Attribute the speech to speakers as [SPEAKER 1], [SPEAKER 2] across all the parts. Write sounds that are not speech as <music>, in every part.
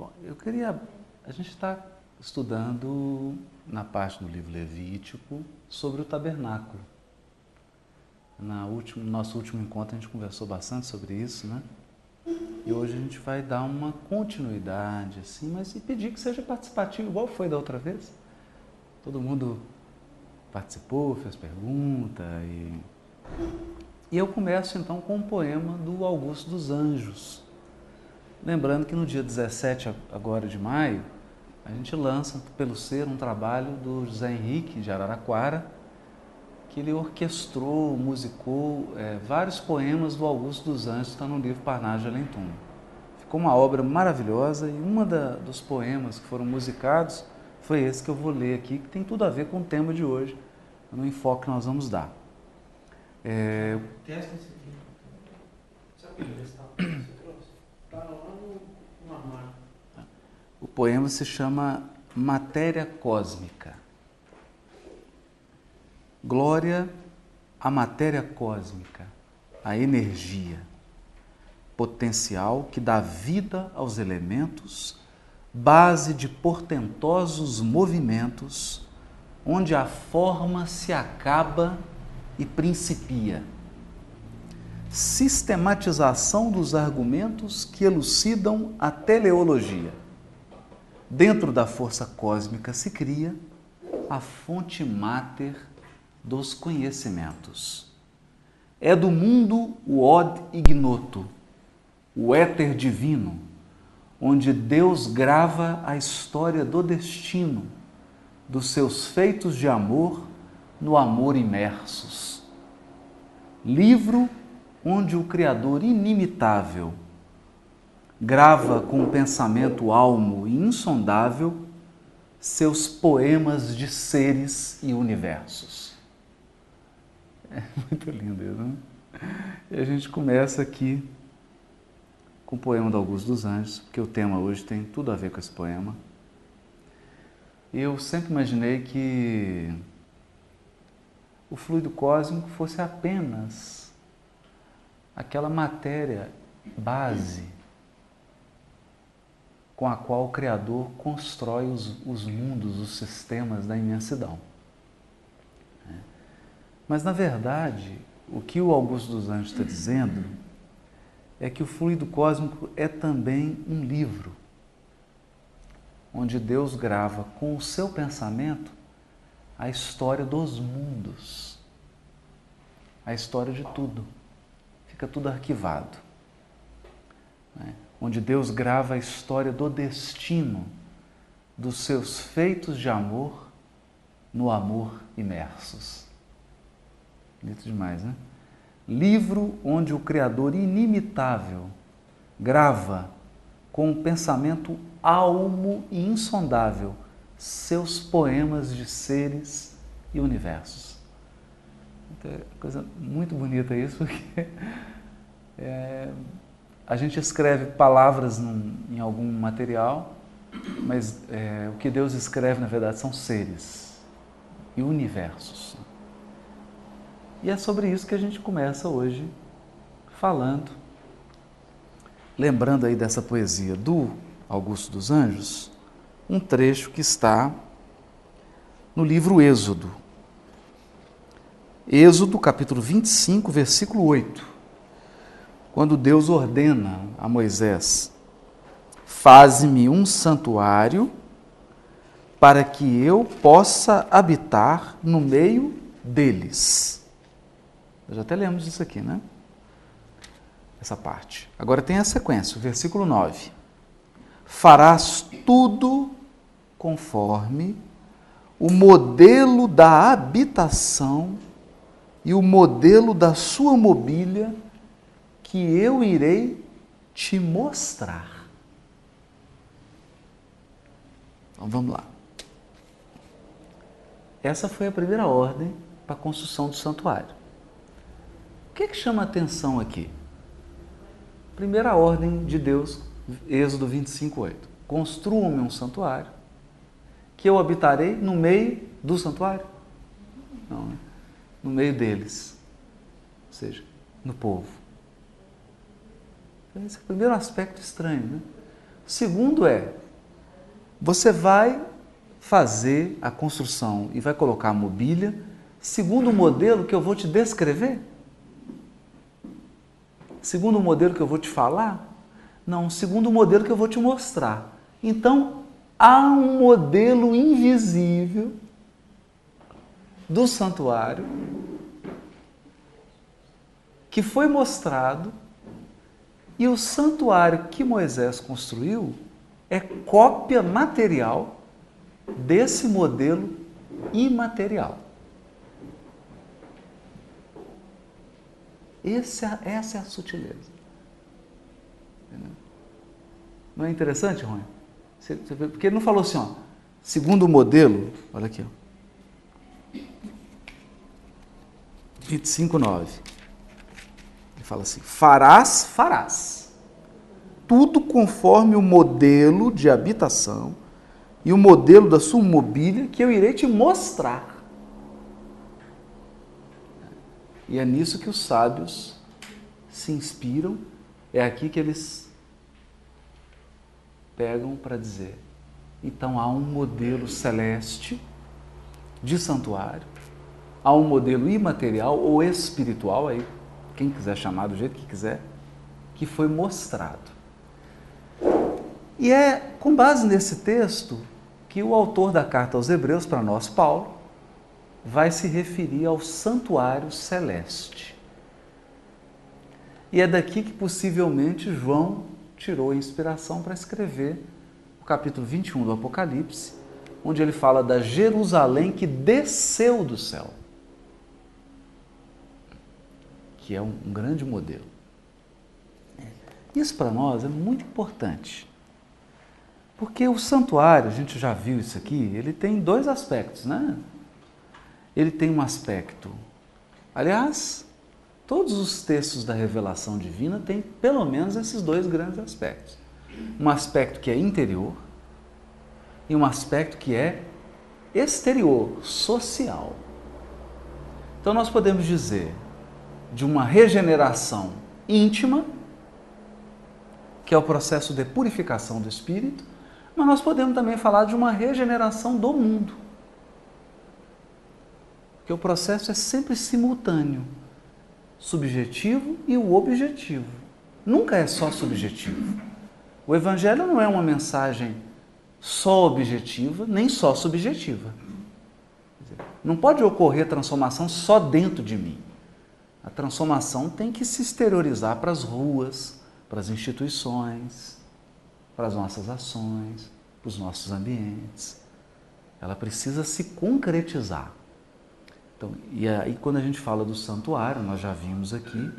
[SPEAKER 1] Bom, eu queria. A gente está estudando na parte do livro Levítico sobre o tabernáculo. Na último, no nosso último encontro a gente conversou bastante sobre isso, né? E hoje a gente vai dar uma continuidade, assim, mas e pedir que seja participativo, igual foi da outra vez. Todo mundo participou, fez pergunta e. E eu começo então com um poema do Augusto dos Anjos. Lembrando que no dia 17 agora de maio, a gente lança pelo ser um trabalho do José Henrique de Araraquara, que ele orquestrou, musicou é, vários poemas do Augusto dos Anjos, está no livro Parnaso de Além Ficou uma obra maravilhosa e um dos poemas que foram musicados foi esse que eu vou ler aqui, que tem tudo a ver com o tema de hoje, no enfoque que nós vamos dar.
[SPEAKER 2] É... Testa esse aqui. Sabe onde está? Você trouxe? Está no.
[SPEAKER 1] O poema se chama Matéria Cósmica. Glória à matéria cósmica, à energia, potencial que dá vida aos elementos, base de portentosos movimentos, onde a forma se acaba e principia. Sistematização dos argumentos que elucidam a teleologia. Dentro da força cósmica se cria a fonte máter dos conhecimentos. É do mundo o od ignoto, o éter divino, onde Deus grava a história do destino, dos seus feitos de amor no amor imersos. Livro onde o Criador inimitável grava com pensamento almo e insondável seus poemas de seres e universos. É muito lindo isso, né? E a gente começa aqui com o poema do Augusto dos Anjos, porque o tema hoje tem tudo a ver com esse poema. Eu sempre imaginei que o fluido cósmico fosse apenas aquela matéria base com a qual o Criador constrói os, os mundos, os sistemas da imensidão. É. Mas, na verdade, o que o Augusto dos Anjos está dizendo é que o fluido cósmico é também um livro, onde Deus grava com o seu pensamento a história dos mundos, a história de tudo. Fica tudo arquivado. Né? Onde Deus grava a história do destino dos seus feitos de amor no amor imersos. Bonito demais, né? Livro onde o Criador inimitável grava com um pensamento almo e insondável seus poemas de seres e universos. Então, é coisa muito bonita isso, <laughs> porque é, a gente escreve palavras num, em algum material, mas é, o que Deus escreve, na verdade, são seres e universos. E é sobre isso que a gente começa hoje falando, lembrando aí dessa poesia do Augusto dos Anjos, um trecho que está no livro Êxodo. Êxodo, capítulo 25, versículo 8. Quando Deus ordena a Moisés: Faze-me um santuário para que eu possa habitar no meio deles. Nós já até lemos isso aqui, né? Essa parte. Agora tem a sequência, o versículo 9. Farás tudo conforme o modelo da habitação e o modelo da sua mobília que eu irei te mostrar. Então vamos lá. Essa foi a primeira ordem para a construção do santuário. O que, é que chama atenção aqui? Primeira ordem de Deus, Êxodo 25, 8. Construam-me um santuário que eu habitarei no meio do santuário? Não, né? no meio deles, ou seja, no povo. Esse é o primeiro aspecto estranho. Né? Segundo é, você vai fazer a construção e vai colocar a mobília segundo o modelo que eu vou te descrever? Segundo o modelo que eu vou te falar? Não, segundo o modelo que eu vou te mostrar. Então, há um modelo invisível do santuário que foi mostrado e o santuário que Moisés construiu é cópia material desse modelo imaterial. Essa, é essa é a sutileza. Não é interessante, Rony? Porque ele não falou assim, ó, segundo o modelo, olha aqui, ó. 25, 9. Ele fala assim: farás, farás, tudo conforme o modelo de habitação e o modelo da sua mobília que eu irei te mostrar. E é nisso que os sábios se inspiram, é aqui que eles pegam para dizer. Então há um modelo celeste de santuário, há um modelo imaterial ou espiritual, aí quem quiser chamar do jeito que quiser, que foi mostrado. E é com base nesse texto que o autor da carta aos Hebreus, para nós, Paulo, vai se referir ao santuário celeste. E é daqui que possivelmente João tirou a inspiração para escrever o capítulo 21 do Apocalipse, onde ele fala da Jerusalém que desceu do céu, que é um, um grande modelo. Isso para nós é muito importante. Porque o santuário, a gente já viu isso aqui, ele tem dois aspectos, né? Ele tem um aspecto. Aliás, todos os textos da revelação divina têm pelo menos esses dois grandes aspectos. Um aspecto que é interior e um aspecto que é exterior, social. Então nós podemos dizer de uma regeneração íntima, que é o processo de purificação do espírito, mas nós podemos também falar de uma regeneração do mundo. Que o processo é sempre simultâneo, subjetivo e o objetivo. Nunca é só subjetivo. O evangelho não é uma mensagem só objetiva, nem só subjetiva. Não pode ocorrer transformação só dentro de mim. A transformação tem que se exteriorizar para as ruas, para as instituições, para as nossas ações, para os nossos ambientes. Ela precisa se concretizar. Então, e aí, quando a gente fala do santuário, nós já vimos aqui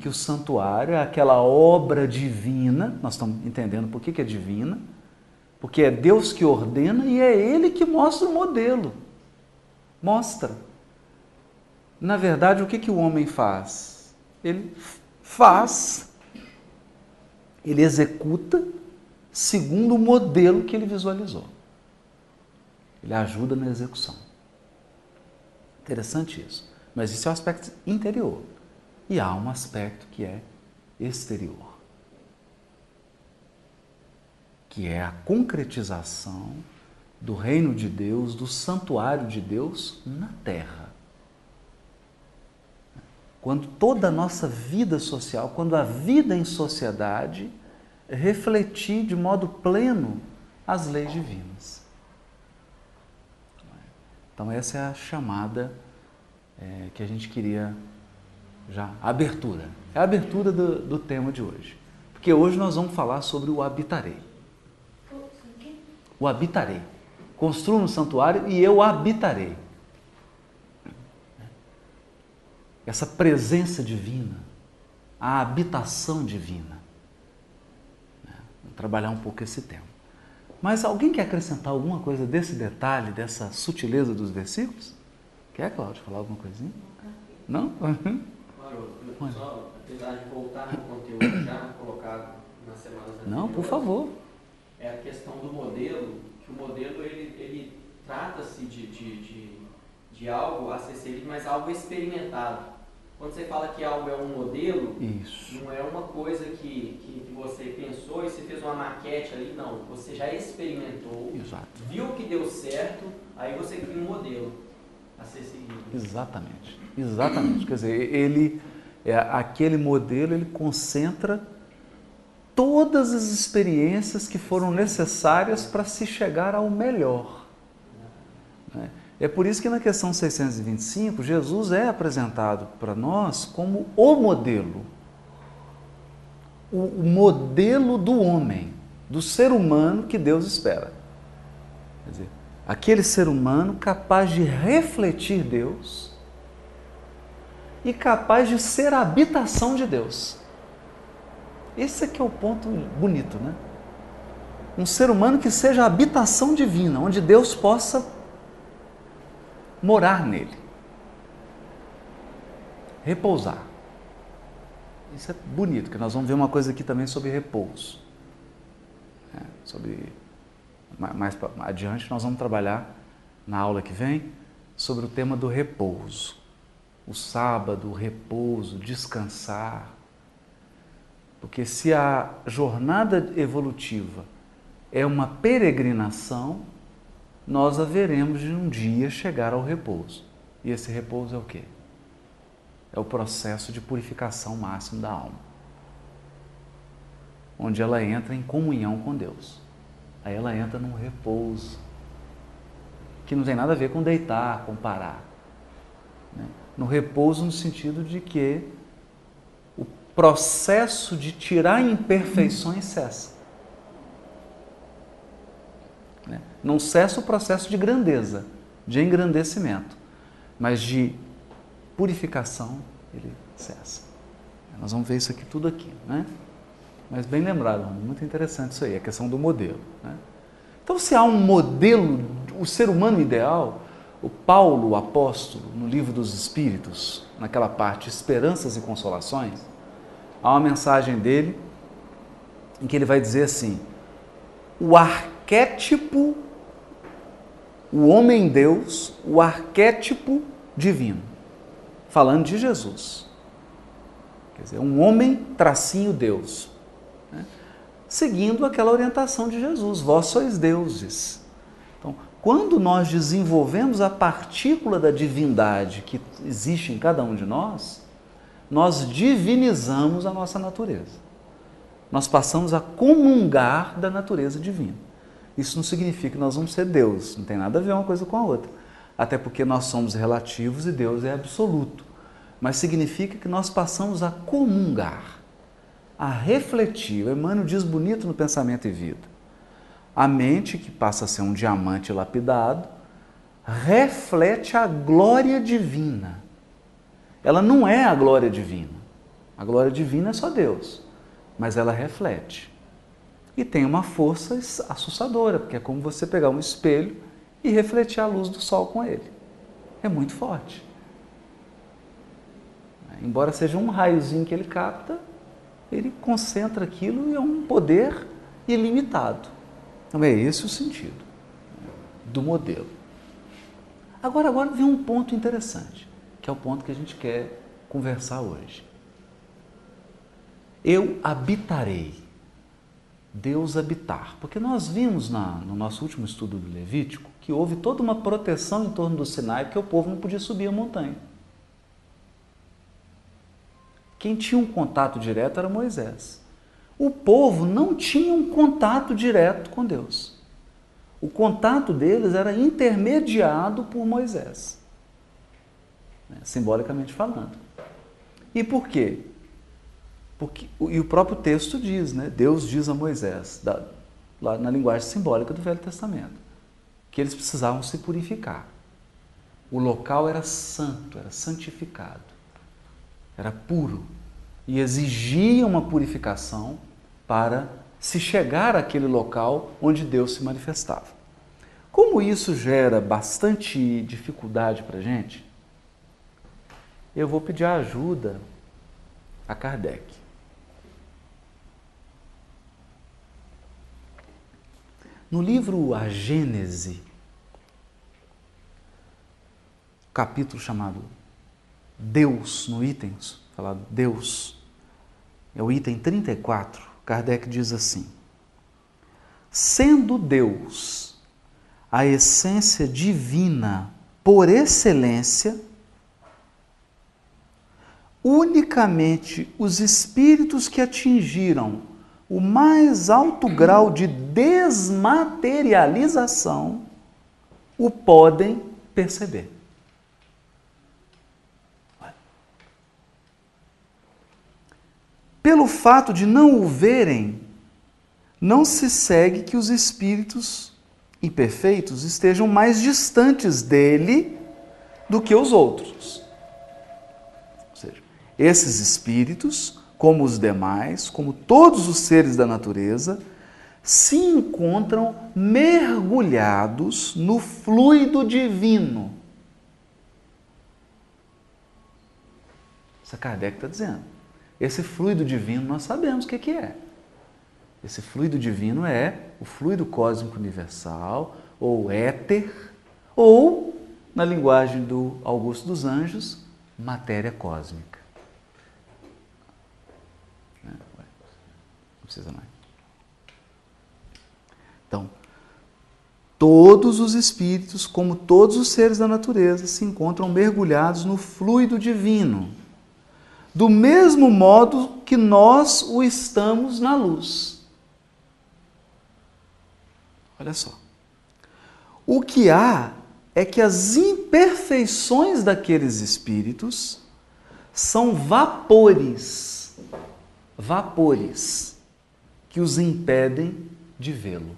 [SPEAKER 1] que o santuário é aquela obra divina, nós estamos entendendo por que, que é divina, porque é Deus que ordena e é Ele que mostra o modelo. Mostra. Na verdade, o que, que o homem faz? Ele faz, ele executa segundo o modelo que ele visualizou. Ele ajuda na execução. Interessante isso. Mas isso é o aspecto interior. E há um aspecto que é exterior que é a concretização do reino de Deus, do santuário de Deus na terra. Quando toda a nossa vida social, quando a vida em sociedade refletir de modo pleno as leis divinas. Então, essa é a chamada é, que a gente queria já. A abertura. É a abertura do, do tema de hoje. Porque hoje nós vamos falar sobre o habitarei. O habitarei. Construa um santuário e eu habitarei. Essa presença divina, a habitação divina trabalhar um pouco esse tema. Mas alguém quer acrescentar alguma coisa desse detalhe, dessa sutileza dos versículos? Quer, Cláudio, falar alguma coisinha? Não? <laughs>
[SPEAKER 2] Claro, só, apesar de voltar no conteúdo já colocado nas semanas anteriores.
[SPEAKER 1] Não, por favor.
[SPEAKER 2] É a questão do modelo, que o modelo ele, ele trata-se de, de, de, de algo a ser seguido, mas algo experimentado. quando você fala que algo é um modelo,
[SPEAKER 1] Isso.
[SPEAKER 2] não é uma coisa que, que, que você pensou e você fez uma maquete ali, não. Você já experimentou,
[SPEAKER 1] Exato.
[SPEAKER 2] viu que deu certo, aí você cria um modelo a ser seguido.
[SPEAKER 1] Exatamente. Exatamente. Quer dizer, ele é aquele modelo, ele concentra todas as experiências que foram necessárias para se chegar ao melhor. né? É por isso que na questão 625, Jesus é apresentado para nós como o modelo. O modelo do homem, do ser humano que Deus espera. Quer dizer, aquele ser humano capaz de refletir Deus e capaz de ser a habitação de Deus. Esse aqui é o ponto bonito, né? Um ser humano que seja a habitação divina, onde Deus possa morar nele. Repousar. Isso é bonito, que nós vamos ver uma coisa aqui também sobre repouso. É, sobre mais adiante nós vamos trabalhar na aula que vem sobre o tema do repouso. O sábado, o repouso, descansar. Porque se a jornada evolutiva é uma peregrinação, nós haveremos de um dia chegar ao repouso. E esse repouso é o quê? É o processo de purificação máximo da alma. Onde ela entra em comunhão com Deus. Aí ela entra num repouso. Que não tem nada a ver com deitar, com parar. Né? No repouso, no sentido de que o processo de tirar imperfeições cessa. Né? Não cessa o processo de grandeza, de engrandecimento, mas de purificação ele cessa. Nós vamos ver isso aqui tudo aqui, né? Mas bem lembrado, muito interessante isso aí, a questão do modelo. Né? Então, se há um modelo, o ser humano ideal, o Paulo, o apóstolo, no livro dos Espíritos, naquela parte Esperanças e Consolações, há uma mensagem dele em que ele vai dizer assim: o arquétipo, o homem-deus, o arquétipo divino, falando de Jesus. Quer dizer, um homem tracinho Deus, né? seguindo aquela orientação de Jesus: vós sois deuses. Então, quando nós desenvolvemos a partícula da divindade que existe em cada um de nós, nós divinizamos a nossa natureza. Nós passamos a comungar da natureza divina. Isso não significa que nós vamos ser Deus, não tem nada a ver uma coisa com a outra. Até porque nós somos relativos e Deus é absoluto. Mas significa que nós passamos a comungar, a refletir. O Emmanuel diz bonito no Pensamento e Vida. A mente, que passa a ser um diamante lapidado, reflete a glória divina. Ela não é a glória divina. A glória divina é só Deus, mas ela reflete. E tem uma força assustadora, porque é como você pegar um espelho e refletir a luz do sol com ele. É muito forte. Embora seja um raiozinho que ele capta, ele concentra aquilo e é um poder ilimitado. Então é esse o sentido do modelo. Agora, agora vem um ponto interessante, que é o ponto que a gente quer conversar hoje. Eu habitarei. Deus habitar. Porque nós vimos na, no nosso último estudo do Levítico que houve toda uma proteção em torno do Sinai, porque o povo não podia subir a montanha. Quem tinha um contato direto era Moisés. O povo não tinha um contato direto com Deus. O contato deles era intermediado por Moisés, né, simbolicamente falando. E por quê? Porque, e o próprio texto diz, né? Deus diz a Moisés, da, lá na linguagem simbólica do Velho Testamento, que eles precisavam se purificar. O local era santo, era santificado, era puro e exigia uma purificação para se chegar àquele local onde Deus se manifestava. Como isso gera bastante dificuldade para a gente, eu vou pedir ajuda a Kardec. No livro A Gênese, capítulo chamado Deus no item, falar Deus, é o item 34, Kardec diz assim: sendo Deus a essência divina por excelência, unicamente os espíritos que atingiram o mais alto grau de desmaterialização o podem perceber. Pelo fato de não o verem, não se segue que os espíritos imperfeitos estejam mais distantes dele do que os outros. Ou seja, esses espíritos, como os demais, como todos os seres da natureza, se encontram mergulhados no fluido divino. Isso a Kardec está dizendo. Esse fluido divino nós sabemos o que, é. Esse fluido divino é o fluido cósmico universal, ou éter, ou, na linguagem do Augusto dos Anjos, matéria cósmica. Né? Não precisa mais. Então, todos os espíritos, como todos os seres da natureza, se encontram mergulhados no fluido divino do mesmo modo que nós o estamos na luz. Olha só. O que há é que as imperfeições daqueles espíritos são vapores, vapores que os impedem de vê-lo.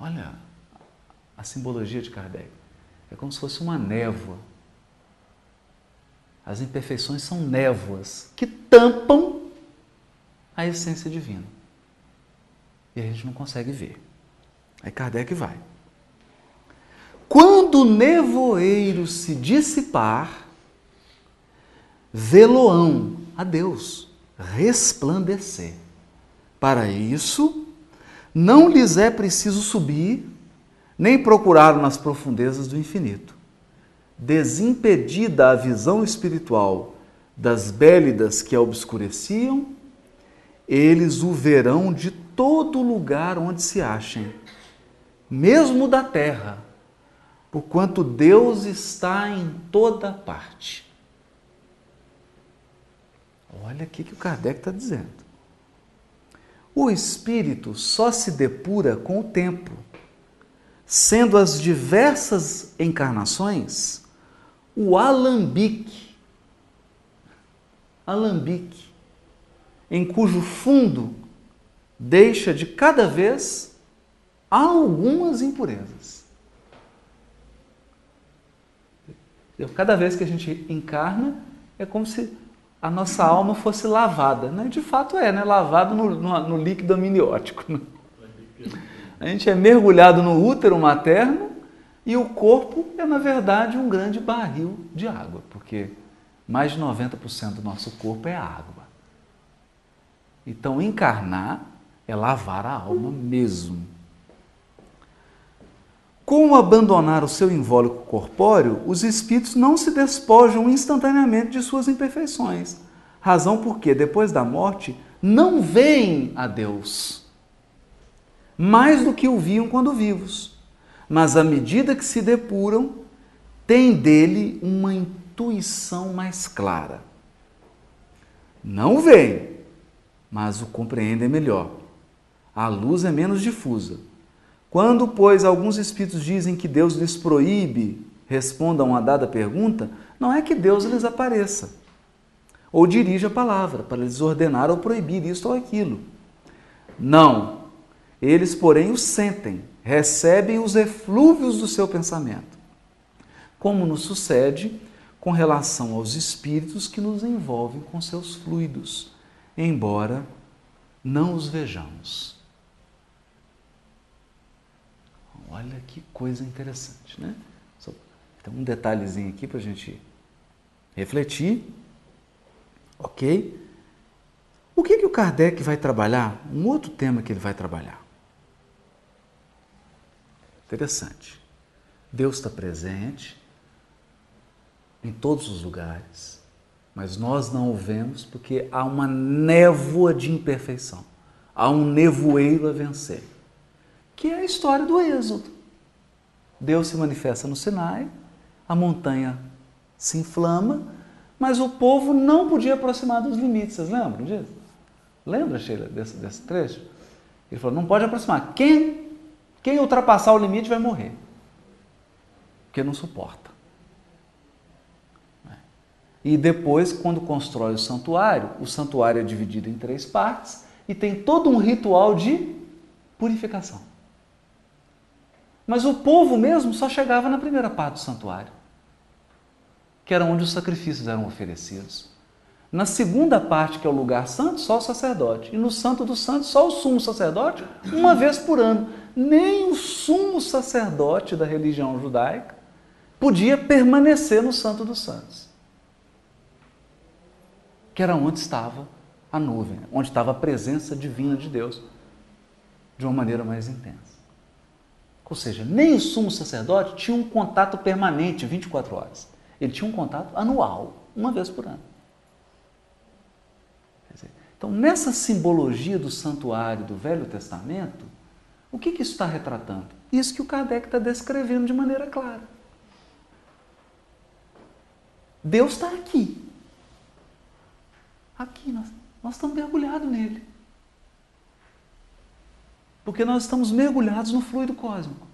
[SPEAKER 1] Olha a simbologia de Kardec. É como se fosse uma névoa as imperfeições são névoas que tampam a essência divina. E a gente não consegue ver. Aí Kardec vai. Quando o nevoeiro se dissipar, veloão a Deus resplandecer. Para isso, não lhes é preciso subir, nem procurar nas profundezas do infinito desimpedida a visão espiritual das bélidas que a obscureciam, eles o verão de todo lugar onde se achem, mesmo da terra, porquanto Deus está em toda parte. Olha o que o Kardec está dizendo. O espírito só se depura com o tempo, sendo as diversas encarnações o alambique. Alambique, em cujo fundo deixa de cada vez algumas impurezas. Cada vez que a gente encarna, é como se a nossa alma fosse lavada. Né? De fato é, né? lavado no, no, no líquido amniótico. Né? A gente é mergulhado no útero materno e o corpo é, na verdade, um grande barril de água, porque mais de 90% do nosso corpo é água. Então, encarnar é lavar a alma mesmo. Com abandonar o seu invólucro corpóreo, os espíritos não se despojam instantaneamente de suas imperfeições. Razão porque, depois da morte, não veem a Deus mais do que o viam quando vivos mas à medida que se depuram, tem dele uma intuição mais clara. Não vem, mas o compreendem melhor. A luz é menos difusa. Quando, pois, alguns espíritos dizem que Deus lhes proíbe respondam a dada pergunta, não é que Deus lhes apareça ou dirija a palavra para lhes ordenar ou proibir isto ou aquilo. Não. Eles, porém, o sentem recebem os eflúvios do seu pensamento, como nos sucede com relação aos espíritos que nos envolvem com seus fluidos, embora não os vejamos. Olha que coisa interessante, né? Tem um detalhezinho aqui para a gente refletir, ok? O que, que o Kardec vai trabalhar? Um outro tema que ele vai trabalhar. Interessante. Deus está presente, em todos os lugares, mas nós não o vemos porque há uma névoa de imperfeição, há um nevoeiro a vencer, que é a história do Êxodo. Deus se manifesta no Sinai, a montanha se inflama, mas o povo não podia aproximar dos limites. Vocês lembram disso? Lembra, Sheila, desse, desse trecho? Ele falou: não pode aproximar. Quem, quem ultrapassar o limite vai morrer. Porque não suporta. E depois, quando constrói o santuário, o santuário é dividido em três partes e tem todo um ritual de purificação. Mas o povo mesmo só chegava na primeira parte do santuário, que era onde os sacrifícios eram oferecidos. Na segunda parte, que é o lugar santo, só o sacerdote. E no santo dos santos, só o sumo sacerdote, uma vez por ano. Nem o sumo sacerdote da religião judaica podia permanecer no santo dos santos. Que era onde estava a nuvem, onde estava a presença divina de Deus, de uma maneira mais intensa. Ou seja, nem o sumo sacerdote tinha um contato permanente 24 horas. Ele tinha um contato anual, uma vez por ano. Então, nessa simbologia do santuário do Velho Testamento, o que, que isso está retratando? Isso que o Kardec está descrevendo de maneira clara. Deus está aqui. Aqui, nós, nós estamos mergulhados nele. Porque nós estamos mergulhados no fluido cósmico.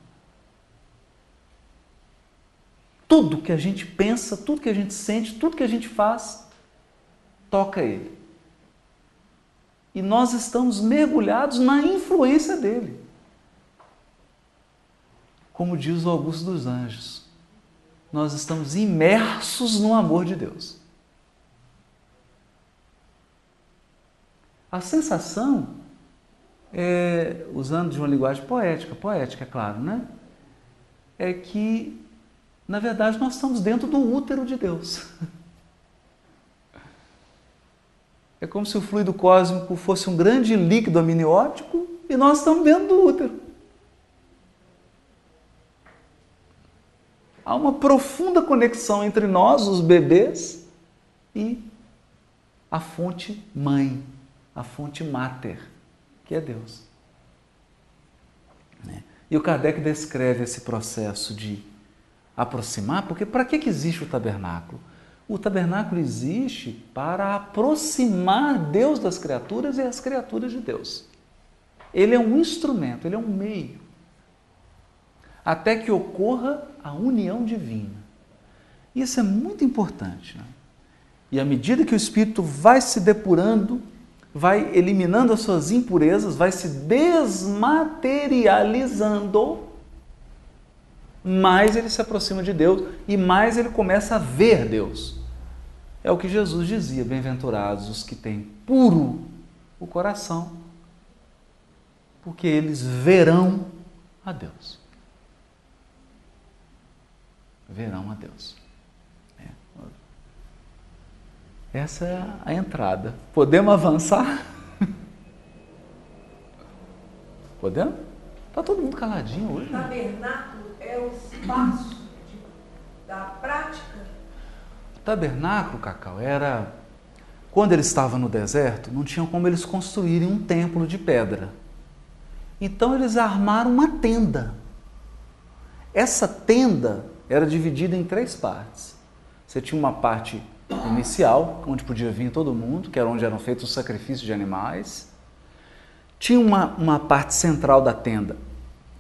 [SPEAKER 1] Tudo que a gente pensa, tudo que a gente sente, tudo que a gente faz, toca ele e nós estamos mergulhados na influência dele. Como diz o Augusto dos Anjos, nós estamos imersos no amor de Deus. A sensação, é, usando de uma linguagem poética, poética, é claro, né? É que, na verdade, nós estamos dentro do útero de Deus. <laughs> É como se o fluido cósmico fosse um grande líquido amniótico e nós estamos dentro do útero. Há uma profunda conexão entre nós, os bebês, e a fonte mãe, a fonte mater, que é Deus. Né? E o Kardec descreve esse processo de aproximar, porque para que existe o tabernáculo? O tabernáculo existe para aproximar Deus das criaturas e as criaturas de Deus. Ele é um instrumento, ele é um meio. Até que ocorra a união divina. Isso é muito importante. Né? E à medida que o espírito vai se depurando, vai eliminando as suas impurezas, vai se desmaterializando, mais ele se aproxima de Deus e mais ele começa a ver Deus. É o que Jesus dizia: bem-aventurados os que têm puro o coração, porque eles verão a Deus. Verão a Deus. É. Essa é a entrada. Podemos avançar? <laughs> Podemos? Está todo mundo caladinho hoje.
[SPEAKER 3] O tabernáculo é o espaço de, da prática
[SPEAKER 1] tabernáculo, Cacau, era. Quando ele estava no deserto, não tinham como eles construírem um templo de pedra. Então eles armaram uma tenda. Essa tenda era dividida em três partes. Você tinha uma parte inicial, onde podia vir todo mundo, que era onde eram feitos os sacrifícios de animais. Tinha uma, uma parte central da tenda,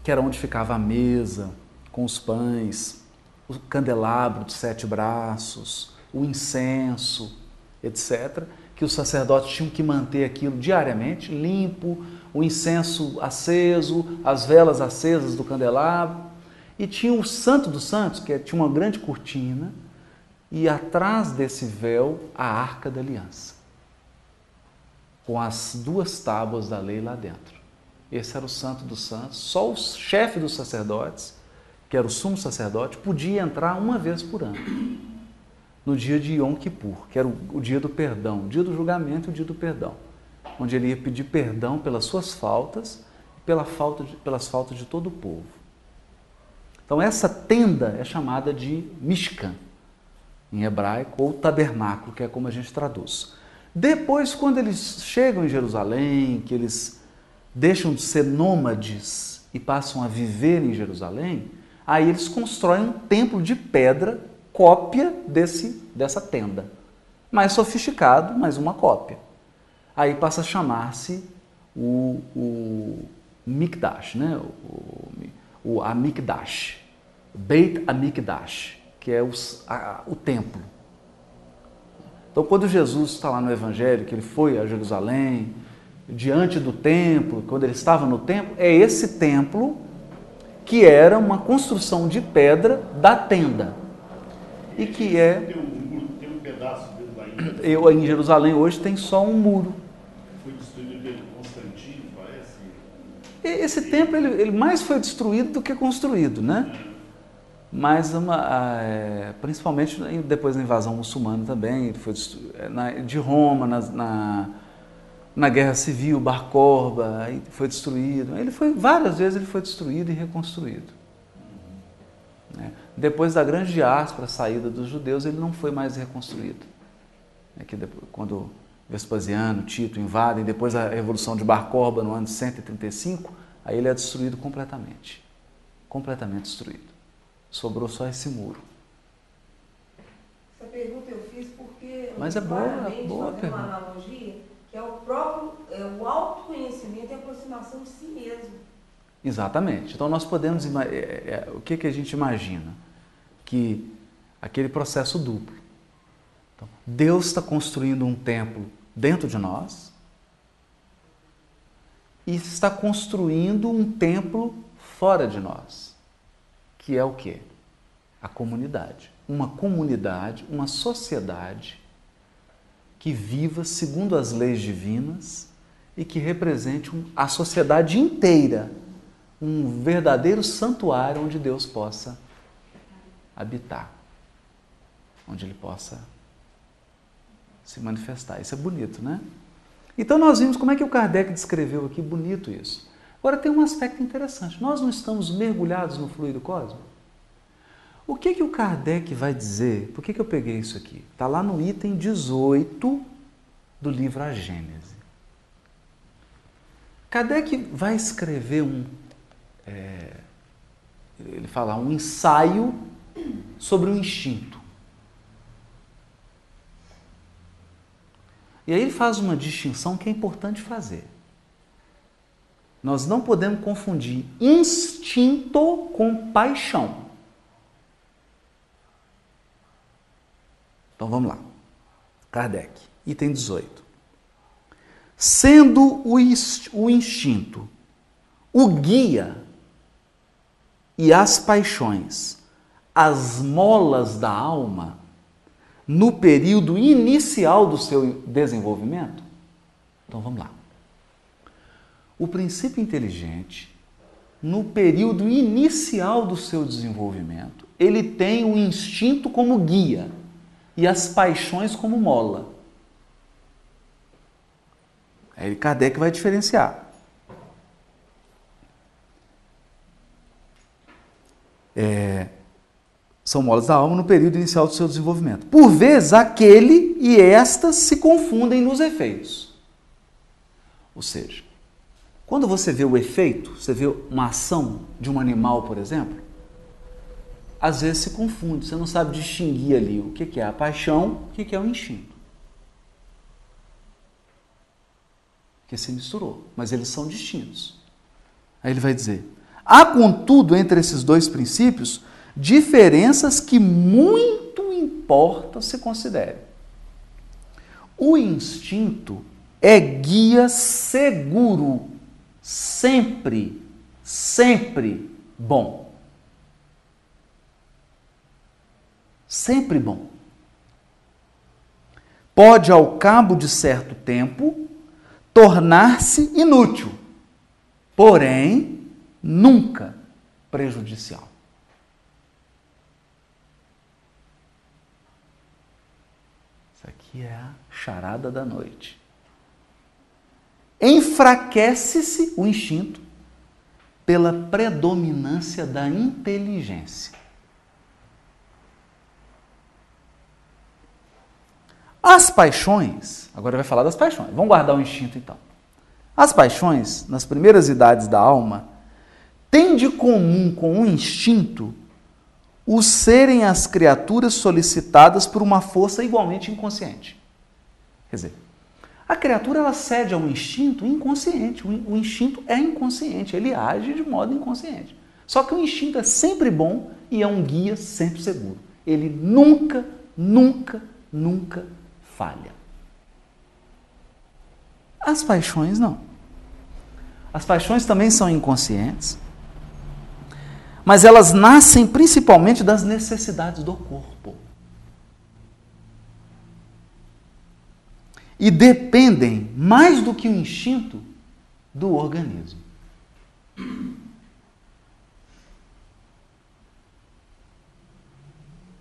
[SPEAKER 1] que era onde ficava a mesa com os pães, o candelabro de sete braços, o incenso, etc., que os sacerdotes tinham que manter aquilo diariamente limpo, o incenso aceso, as velas acesas do candelabro. E tinha o Santo dos Santos, que tinha uma grande cortina, e atrás desse véu a Arca da Aliança, com as duas tábuas da lei lá dentro. Esse era o Santo dos Santos. Só o chefe dos sacerdotes, que era o sumo sacerdote, podia entrar uma vez por ano no dia de Yom Kippur, que era o, dia do perdão, o dia do julgamento e o dia do perdão, onde ele ia pedir perdão pelas suas faltas e pela falta de, pelas faltas de todo o povo. Então essa tenda é chamada de Mishkan, em hebraico, ou tabernáculo, que é como a gente traduz. Depois, quando eles chegam em Jerusalém, que eles deixam de ser nômades e passam a viver em Jerusalém, aí eles constroem um templo de pedra, cópia desse, dessa tenda. Mais sofisticado, mas uma cópia. Aí passa a chamar-se o, o Mikdash, né? o, o Amikdash, Beit Amikdash, que é os, a, o templo. Então, quando Jesus está lá no Evangelho, que ele foi a Jerusalém, diante do templo, quando ele estava no templo, é esse templo que era uma construção de pedra da tenda. E que é. Tem um, tem um pedaço ainda. Eu, em Jerusalém hoje tem só um muro.
[SPEAKER 4] Foi destruído pelo Constantino, parece.
[SPEAKER 1] Esse templo ele, ele mais foi destruído do que construído, né? Mas uma, é, principalmente depois da invasão muçulmana também, foi é, de Roma, na, na, na Guerra Civil, Bar Corba, foi destruído. Ele foi várias vezes ele foi destruído e reconstruído. Né? Depois da grande diáspora, a saída dos judeus, ele não foi mais reconstruído. É que depois, quando Vespasiano, Tito invadem, depois da Revolução de Bar Corba no ano 135, aí ele é destruído completamente, completamente destruído. Sobrou só esse muro.
[SPEAKER 3] Essa pergunta eu fiz porque.
[SPEAKER 1] Mas é boa, boa pergunta.
[SPEAKER 3] uma analogia que é o próprio é o autoconhecimento e aproximação de si mesmo.
[SPEAKER 1] Exatamente. Então nós podemos. É, é, o que, que a gente imagina? Que aquele processo duplo. Então, Deus está construindo um templo dentro de nós e está construindo um templo fora de nós que é o quê? A comunidade. Uma comunidade, uma sociedade que viva segundo as leis divinas e que represente a sociedade inteira, um verdadeiro santuário onde Deus possa habitar, onde Ele possa se manifestar. Isso é bonito, né? Então nós vimos como é que o Kardec descreveu aqui, bonito isso. Agora tem um aspecto interessante. Nós não estamos mergulhados no fluido cósmico? O que que o Kardec vai dizer? Por que, que eu peguei isso aqui? Está lá no item 18 do livro A Gênese. Kardec vai escrever um. É, ele fala um ensaio sobre o instinto. E aí ele faz uma distinção que é importante fazer. Nós não podemos confundir instinto com paixão. Então vamos lá. Kardec, item 18. Sendo o instinto o guia e as paixões as molas da alma no período inicial do seu desenvolvimento? Então vamos lá. O princípio inteligente, no período inicial do seu desenvolvimento, ele tem o instinto como guia e as paixões como mola. Aí Kardec vai diferenciar. É, são molas da alma no período inicial do seu desenvolvimento. Por vezes, aquele e estas se confundem nos efeitos. Ou seja, quando você vê o efeito, você vê uma ação de um animal, por exemplo, às vezes se confunde, você não sabe distinguir ali o que é a paixão, o que é o instinto. Porque se misturou, mas eles são distintos. Aí ele vai dizer: há, contudo, entre esses dois princípios, diferenças que muito importa se considere. O instinto é guia seguro sempre, sempre bom. Sempre bom. Pode, ao cabo de certo tempo, tornar-se inútil, porém, nunca prejudicial. Isso aqui é a charada da noite enfraquece-se o instinto pela predominância da inteligência. As paixões, agora vai falar das paixões, vamos guardar o instinto então. As paixões, nas primeiras idades da alma, têm de comum com o instinto o serem as criaturas solicitadas por uma força igualmente inconsciente. Quer dizer, a criatura ela cede ao instinto inconsciente. O instinto é inconsciente, ele age de modo inconsciente. Só que o instinto é sempre bom e é um guia sempre seguro. Ele nunca, nunca, nunca falha. As paixões não. As paixões também são inconscientes, mas elas nascem principalmente das necessidades do corpo. E dependem, mais do que o instinto, do organismo.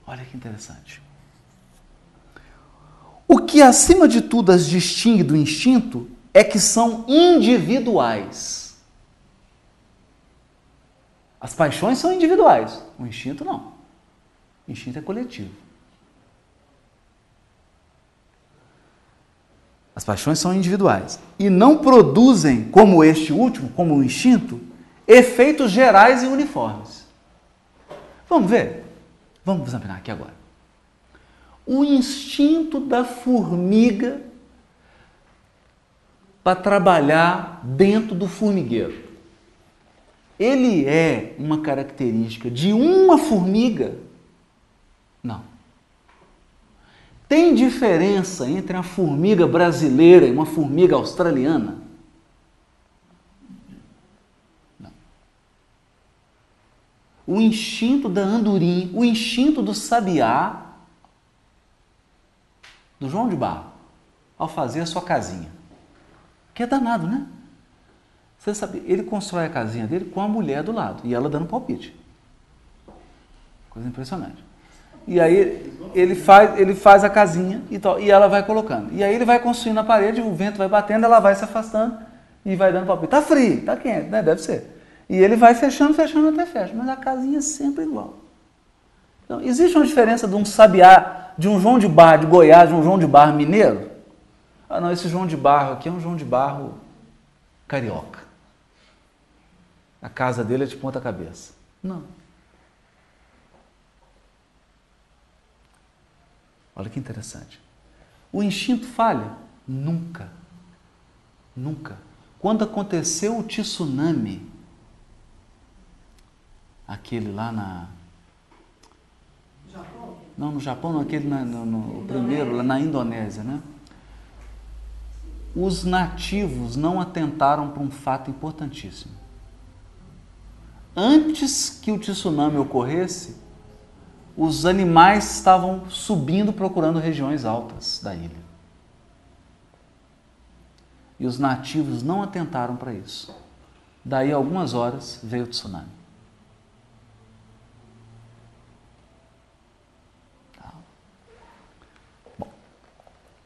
[SPEAKER 1] Olha que interessante. O que acima de tudo as distingue do instinto é que são individuais. As paixões são individuais, o instinto não. O instinto é coletivo. As paixões são individuais e não produzem, como este último, como o instinto, efeitos gerais e uniformes. Vamos ver? Vamos examinar aqui agora. O instinto da formiga para trabalhar dentro do formigueiro. Ele é uma característica de uma formiga? Não. Tem diferença entre a formiga brasileira e uma formiga australiana? o instinto da andorim, o instinto do sabiá, do João de Barro, ao fazer a sua casinha. Que é danado, né? Você sabe, ele constrói a casinha dele com a mulher do lado e ela dando palpite. Coisa impressionante. E aí ele faz, ele faz a casinha e, tal, e ela vai colocando. E aí ele vai construindo a parede, o vento vai batendo, ela vai se afastando e vai dando palpite. Tá frio, tá quente, né? Deve ser. E ele vai fechando, fechando até fecha, mas a casinha é sempre igual. Então, existe uma diferença de um sabiá, de um João de Barro de Goiás, de um João de Barro mineiro? Ah, não, esse João de Barro aqui é um João de Barro carioca. A casa dele é de ponta cabeça. Não. Olha que interessante. O instinto falha? Nunca. Nunca. Quando aconteceu o tsunami, aquele lá na.
[SPEAKER 3] Japão?
[SPEAKER 1] Não, no Japão, não, aquele na, no, no primeiro, lá na Indonésia, né? Os nativos não atentaram para um fato importantíssimo. Antes que o tsunami ocorresse, os animais estavam subindo procurando regiões altas da ilha. E os nativos não atentaram para isso. Daí algumas horas veio o tsunami.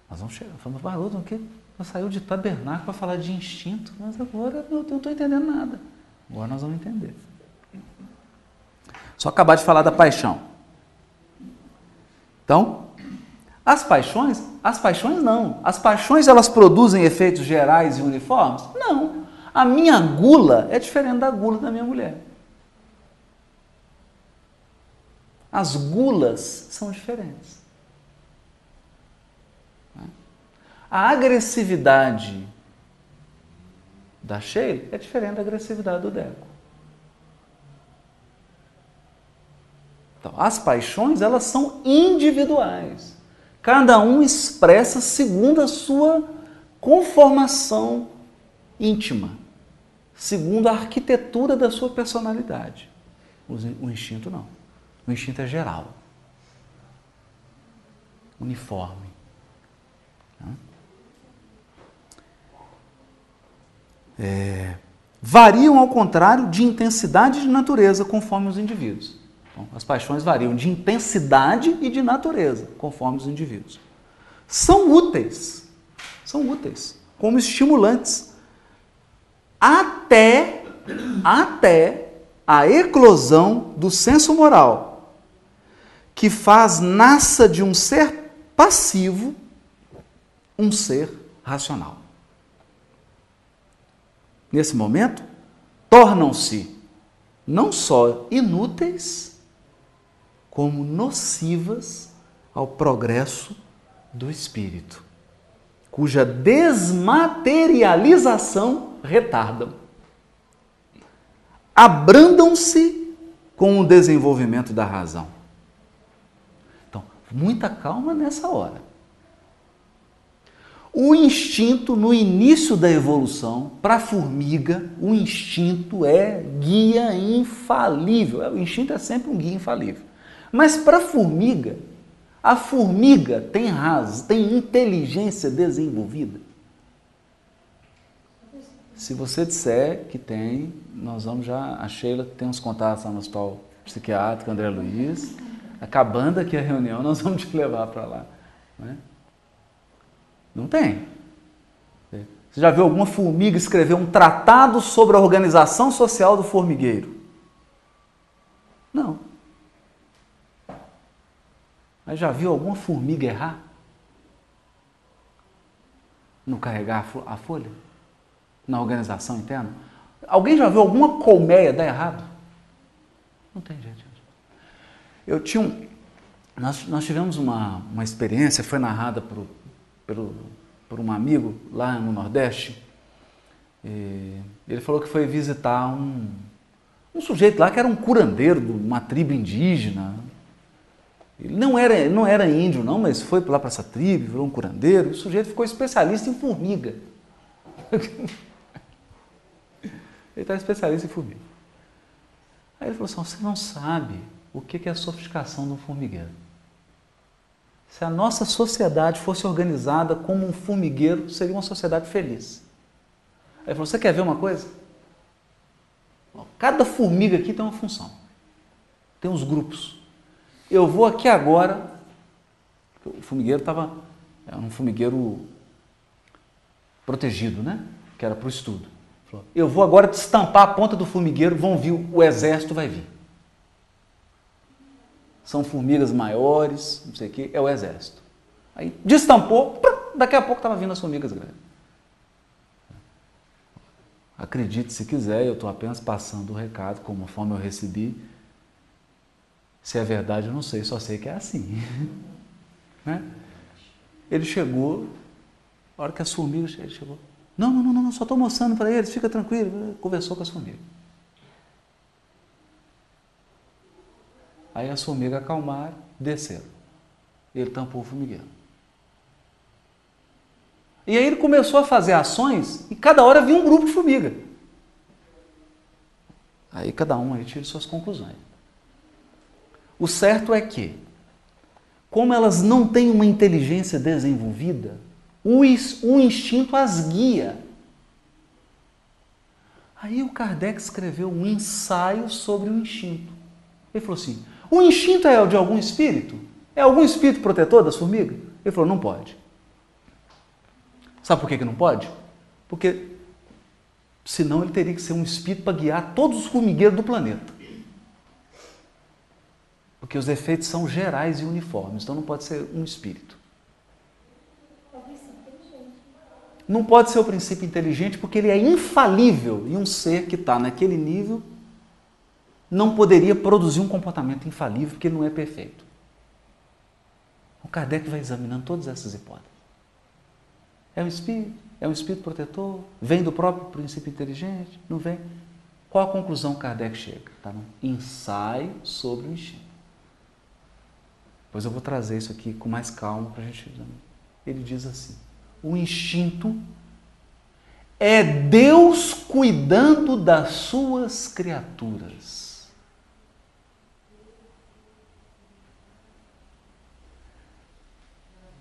[SPEAKER 1] Nós vamos chegar, falamos, Baruto, que saiu de tabernáculo para falar de instinto, mas agora eu não estou entendendo nada. Agora nós vamos entender. Só acabar de falar da paixão. Então, as paixões, as paixões não. As paixões elas produzem efeitos gerais e uniformes? Não. A minha gula é diferente da gula da minha mulher. As gulas são diferentes. A agressividade da Sheila é diferente da agressividade do Deco. Então, as paixões, elas são individuais. Cada um expressa segundo a sua conformação íntima, segundo a arquitetura da sua personalidade. O instinto não. O instinto é geral, uniforme. é, variam ao contrário de intensidade de natureza conforme os indivíduos. Então, as paixões variam de intensidade e de natureza conforme os indivíduos. São úteis, são úteis como estimulantes até até a eclosão do senso moral que faz nasça de um ser passivo um ser racional. Nesse momento, tornam-se não só inúteis, como nocivas ao progresso do espírito, cuja desmaterialização retardam. Abrandam-se com o desenvolvimento da razão. Então, muita calma nessa hora. O instinto, no início da evolução, para a formiga, o instinto é guia infalível. O instinto é sempre um guia infalível. Mas para a formiga, a formiga tem razão, tem inteligência desenvolvida. Se você disser que tem, nós vamos já. A Sheila tem uns contatos lá no hospital psiquiátrico, André Luiz. Acabando aqui a reunião, nós vamos te levar para lá. Não, é? não tem. Você já viu alguma formiga escrever um tratado sobre a organização social do formigueiro? Não. Mas já viu alguma formiga errar? No carregar a folha? Na organização interna? Alguém já viu alguma colmeia dar errado? Não tem gente. Eu tinha um. Nós, nós tivemos uma, uma experiência, foi narrada por, por um amigo lá no Nordeste. ele falou que foi visitar um, um sujeito lá que era um curandeiro de uma tribo indígena, ele não era, não era índio, não, mas foi lá para essa tribo, virou um curandeiro. O sujeito ficou especialista em formiga. <laughs> ele está especialista em formiga. Aí ele falou assim: você não sabe o que é a sofisticação um formigueiro. Se a nossa sociedade fosse organizada como um formigueiro, seria uma sociedade feliz. Aí ele falou: você quer ver uma coisa? Cada formiga aqui tem uma função. Tem uns grupos eu vou aqui agora. O formigueiro estava. Era um formigueiro protegido, né? Que era para o estudo. Eu vou agora destampar a ponta do formigueiro, vão vir, o exército vai vir. São formigas maiores, não sei o que, é o exército. Aí destampou, daqui a pouco estava vindo as formigas grandes. Acredite se quiser, eu estou apenas passando o recado, como forma eu recebi, se é verdade, eu não sei, só sei que é assim. <laughs> né? Ele chegou, a hora que as formigas ele chegou. Não, não, não, não, só estou mostrando para eles, fica tranquilo. Conversou com as formigas. Aí as formigas acalmaram, desceram. Ele tampou o formigueiro. E aí ele começou a fazer ações e cada hora vinha um grupo de formiga. Aí cada um aí tira suas conclusões. O certo é que, como elas não têm uma inteligência desenvolvida, o instinto as guia. Aí o Kardec escreveu um ensaio sobre o instinto. Ele falou assim: o instinto é de algum espírito? É algum espírito protetor das formigas? Ele falou: não pode. Sabe por que, que não pode? Porque senão ele teria que ser um espírito para guiar todos os formigueiros do planeta. Porque os efeitos são gerais e uniformes, então não pode ser um espírito. Não pode ser o princípio inteligente porque ele é infalível e um ser que está naquele nível não poderia produzir um comportamento infalível porque ele não é perfeito. O Kardec vai examinando todas essas hipóteses. É um espírito? É um espírito protetor? Vem do próprio princípio inteligente? Não vem? Qual a conclusão Kardec chega? Tá no ensaio sobre o instinto. Pois eu vou trazer isso aqui com mais calma para a gente. Ele diz assim: o instinto é Deus cuidando das suas criaturas.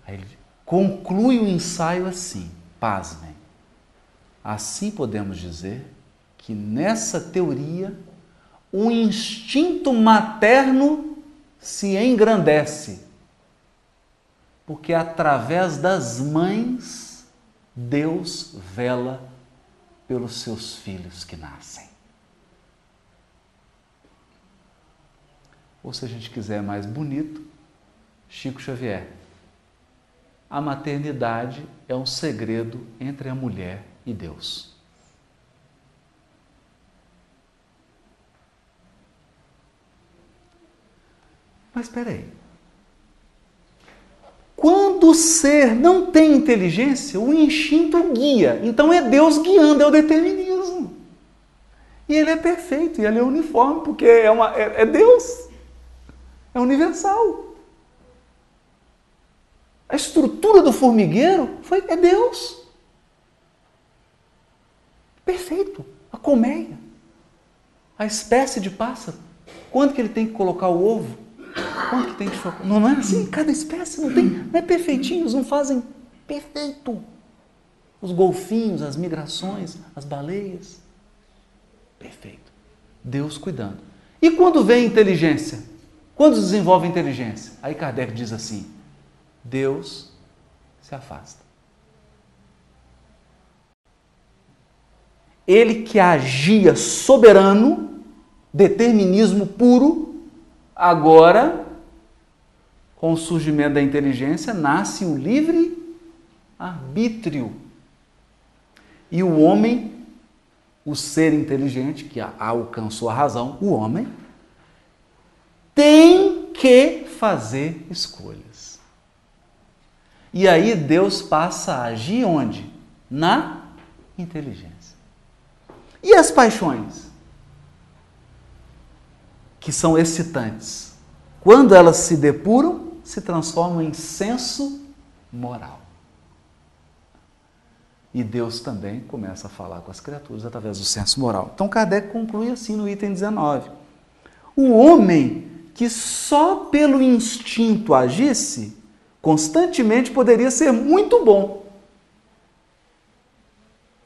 [SPEAKER 1] Aí ele conclui o ensaio assim, pasmem. Assim podemos dizer que nessa teoria o instinto materno se engrandece, porque através das mães Deus vela pelos seus filhos que nascem. Ou se a gente quiser mais bonito, Chico Xavier. a maternidade é um segredo entre a mulher e Deus. Mas espera aí. Quando o ser não tem inteligência, o instinto guia. Então é Deus guiando, é o determinismo. E ele é perfeito, e ele é uniforme, porque é, uma, é, é Deus. É universal. A estrutura do formigueiro foi, é Deus. Perfeito. A colmeia. A espécie de pássaro. Quando que ele tem que colocar o ovo? Quando que tem que focar? Não é assim? Cada espécie não tem. Não é perfeitinho, eles não fazem perfeito. Os golfinhos, as migrações, as baleias. Perfeito. Deus cuidando. E quando vem inteligência? Quando desenvolve inteligência? Aí Kardec diz assim: Deus se afasta. Ele que agia soberano, determinismo puro, agora, com o surgimento da inteligência, nasce o livre arbítrio. E o homem, o ser inteligente que alcançou a razão, o homem, tem que fazer escolhas. E aí Deus passa a agir onde? Na inteligência. E as paixões? Que são excitantes. Quando elas se depuram, se transformam em senso moral. E Deus também começa a falar com as criaturas através do senso moral. Então Kardec conclui assim no item 19. O homem que só pelo instinto agisse, constantemente poderia ser muito bom.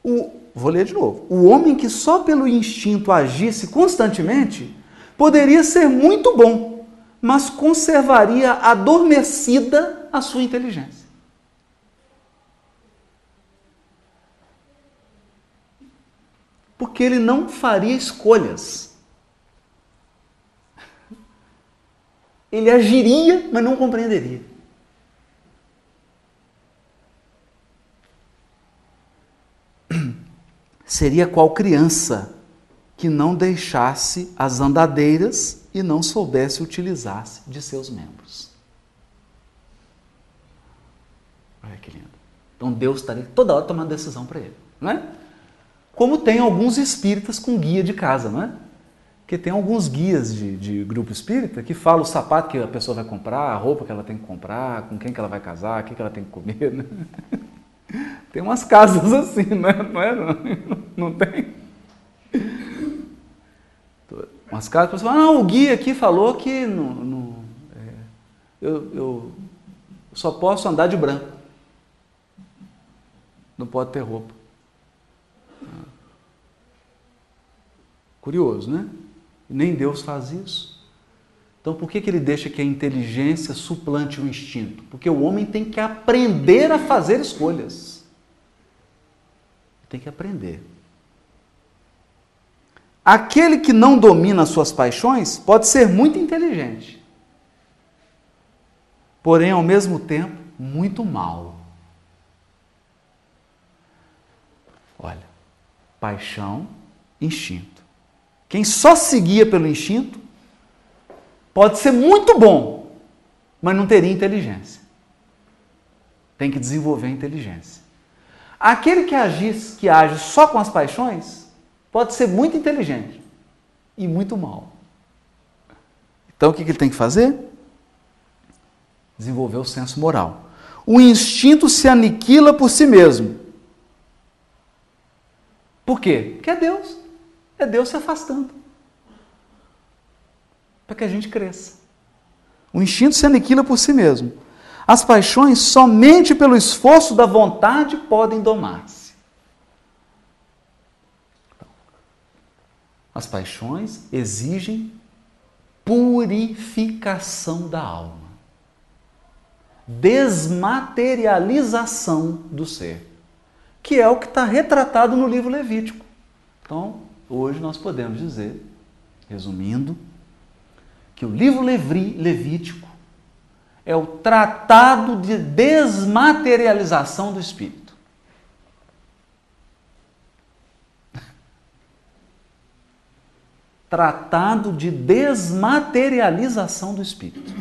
[SPEAKER 1] O, vou ler de novo. O homem que só pelo instinto agisse constantemente poderia ser muito bom, mas conservaria adormecida a sua inteligência. Porque ele não faria escolhas. Ele agiria, mas não compreenderia. seria qual criança que não deixasse as andadeiras e não soubesse utilizar-se de seus membros. Olha que lindo. Então Deus estaria toda hora tomando decisão para ele, não é? Como tem alguns espíritas com guia de casa, não é? Porque tem alguns guias de, de grupo espírita que falam o sapato que a pessoa vai comprar, a roupa que ela tem que comprar, com quem que ela vai casar, o que, que ela tem que comer. Né? <laughs> Tem umas casas assim, não é? Não, é, <laughs> não, não tem? Umas casas, a pessoa fala, não, o guia aqui falou que não, não é, eu, eu só posso andar de branco. Não pode ter roupa. Curioso, né? Nem Deus faz isso. Então, por que, que ele deixa que a inteligência suplante o instinto? Porque o homem tem que aprender a fazer escolhas. Tem que aprender. Aquele que não domina suas paixões pode ser muito inteligente, porém, ao mesmo tempo, muito mal. Olha, paixão, instinto. Quem só seguia pelo instinto Pode ser muito bom, mas não teria inteligência. Tem que desenvolver a inteligência. Aquele que age, que age só com as paixões pode ser muito inteligente e muito mal. Então o que ele tem que fazer? Desenvolver o senso moral. O instinto se aniquila por si mesmo. Por quê? Porque é Deus. É Deus se afastando para que a gente cresça. O instinto se aniquila por si mesmo. As paixões, somente pelo esforço da vontade, podem domar-se. As paixões exigem purificação da alma, desmaterialização do ser, que é o que está retratado no livro Levítico. Então, hoje nós podemos dizer, resumindo, que o livro Levítico é o tratado de desmaterialização do espírito. Tratado de desmaterialização do espírito.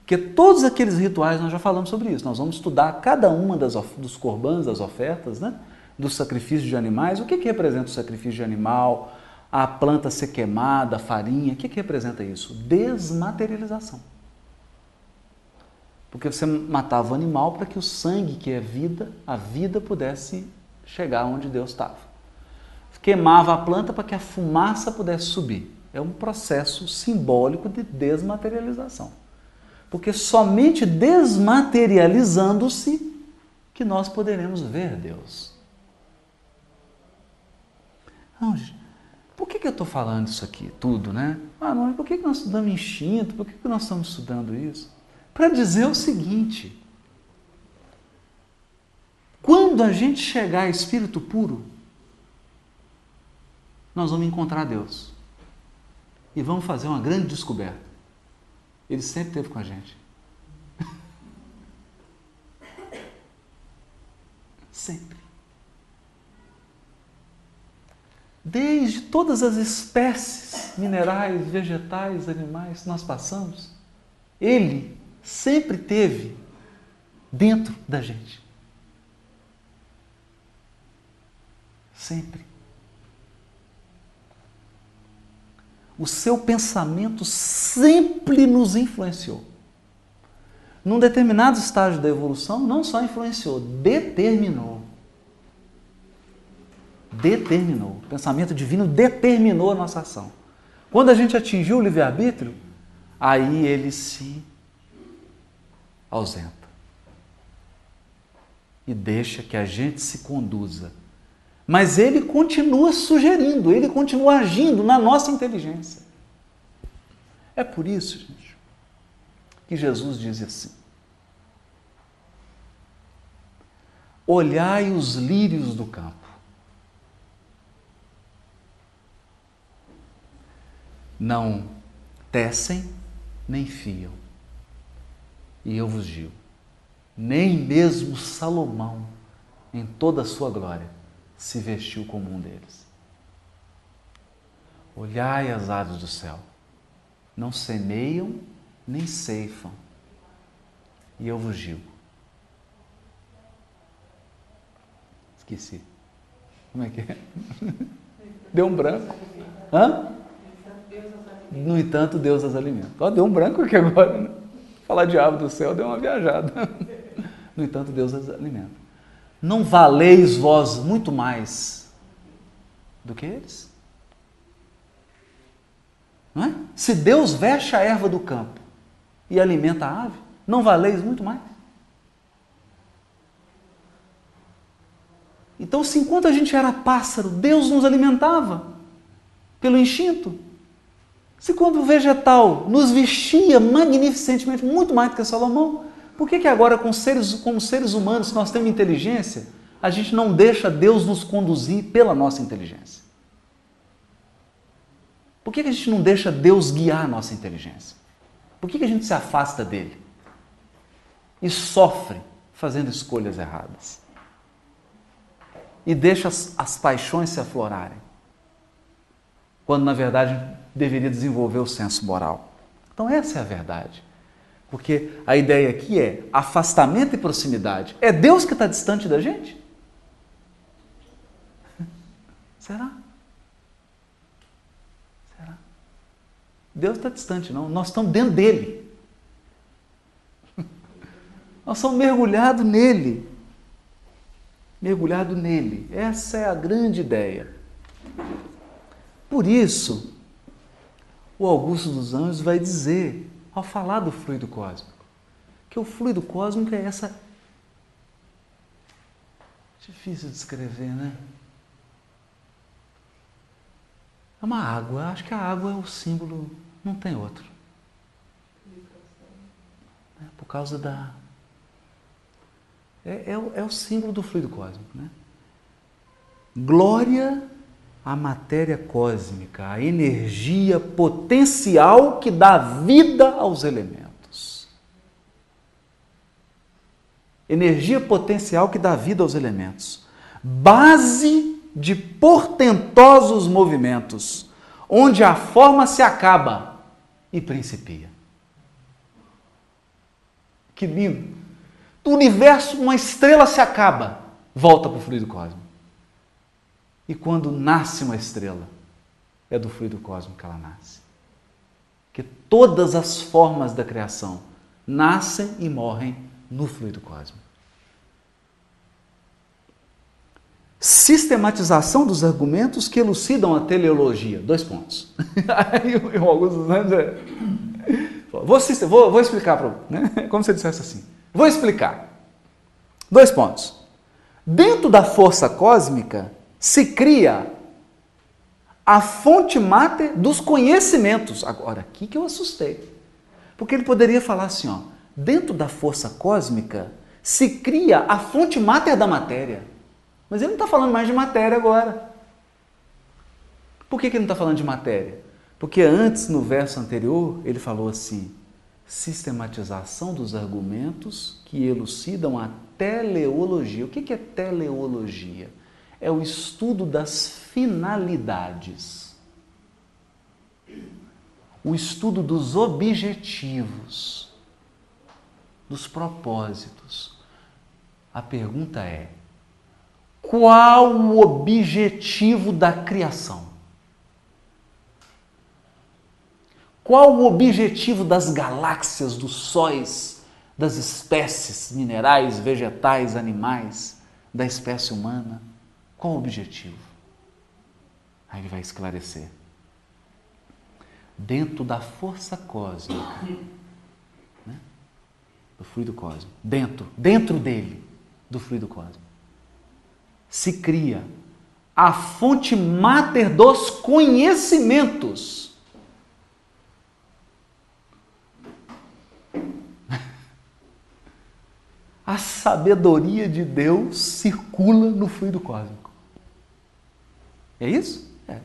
[SPEAKER 1] Porque todos aqueles rituais nós já falamos sobre isso. Nós vamos estudar cada uma das, dos corbãs, das ofertas, né? dos sacrifícios de animais. O que, que representa o sacrifício de animal? A planta ser queimada, a farinha. O que, que representa isso? Desmaterialização. Porque você matava o animal para que o sangue, que é vida, a vida pudesse chegar onde Deus estava. Queimava a planta para que a fumaça pudesse subir. É um processo simbólico de desmaterialização. Porque somente desmaterializando-se que nós poderemos ver Deus. Não, por que, que eu estou falando isso aqui, tudo, né? Ah, não, por que, que nós estudamos instinto? Por que, que nós estamos estudando isso? Para dizer o seguinte: quando a gente chegar a espírito puro, nós vamos encontrar Deus. E vamos fazer uma grande descoberta. Ele sempre esteve com a gente. <laughs> Sempre. Desde todas as espécies minerais, vegetais, animais que nós passamos, Ele sempre teve dentro da gente. Sempre. O seu pensamento sempre nos influenciou. Num determinado estágio da evolução, não só influenciou, determinou. Determinou. O pensamento divino determinou a nossa ação. Quando a gente atingiu o livre-arbítrio, aí ele se ausenta. E deixa que a gente se conduza mas ele continua sugerindo, ele continua agindo na nossa inteligência. É por isso, gente, que Jesus diz assim: Olhai os lírios do campo. Não tecem nem fiam. E eu vos digo, nem mesmo Salomão, em toda a sua glória, se vestiu como um deles. Olhai as aves do céu, não semeiam nem ceifam, e eu vos digo. Esqueci. Como é que é? <laughs> Deu um branco. Hã? No entanto, Deus as alimenta. Ó, deu um branco aqui agora. Né? Falar de ave do céu deu uma viajada. <laughs> No entanto, Deus as alimenta não valeis vós muito mais do que eles? Não é? Se Deus veste a erva do campo e alimenta a ave, não valeis muito mais? Então, se enquanto a gente era pássaro, Deus nos alimentava pelo instinto, se quando o vegetal nos vestia magnificentemente, muito mais do que Salomão, por que, que agora, com seres, como seres humanos, nós temos inteligência, a gente não deixa Deus nos conduzir pela nossa inteligência? Por que, que a gente não deixa Deus guiar a nossa inteligência? Por que, que a gente se afasta dele? E sofre fazendo escolhas erradas? E deixa as, as paixões se aflorarem? Quando, na verdade, deveria desenvolver o senso moral. Então, essa é a verdade. Porque a ideia aqui é afastamento e proximidade. É Deus que está distante da gente? <laughs> Será? Será? Deus está distante, não. Nós estamos dentro dele. <laughs> Nós somos mergulhados nele. Mergulhado nele. Essa é a grande ideia. Por isso, o Augusto dos Anjos vai dizer ao falar do fluido cósmico. Que o fluido cósmico é essa. Difícil de descrever, né? É uma água. Acho que a água é o símbolo, não tem outro. É por causa da. É, é, é o símbolo do fluido cósmico, né? Glória a matéria cósmica, a energia potencial que dá vida aos elementos. energia potencial que dá vida aos elementos, base de portentosos movimentos, onde a forma se acaba e principia. Que lindo! Do universo, uma estrela se acaba, volta para o fluido cósmico. E quando nasce uma estrela, é do fluido cósmico que ela nasce. Que todas as formas da criação nascem e morrem no fluido cósmico. Sistematização dos argumentos que elucidam a teleologia. Dois pontos. <laughs> Aí o Augusto Santos é... Vou, vou, vou explicar para né? <laughs> Como se ele dissesse assim. Vou explicar. Dois pontos. Dentro da força cósmica se cria a fonte máter dos conhecimentos. Agora, aqui que eu assustei. Porque ele poderia falar assim, ó, dentro da força cósmica se cria a fonte máter da matéria. Mas ele não está falando mais de matéria agora. Por que, que ele não está falando de matéria? Porque antes, no verso anterior, ele falou assim: sistematização dos argumentos que elucidam a teleologia. O que, que é teleologia? É o estudo das finalidades o estudo dos objetivos, dos propósitos. A pergunta é: qual o objetivo da criação? Qual o objetivo das galáxias, dos sóis, das espécies minerais, vegetais, animais, da espécie humana? Qual o objetivo? Aí ele vai esclarecer dentro da força cósmica, né? do fluido cósmico, dentro, dentro dele, do fluido cósmico, se cria a fonte máter dos conhecimentos. <laughs> A sabedoria de Deus circula no fluido cósmico. É isso? É.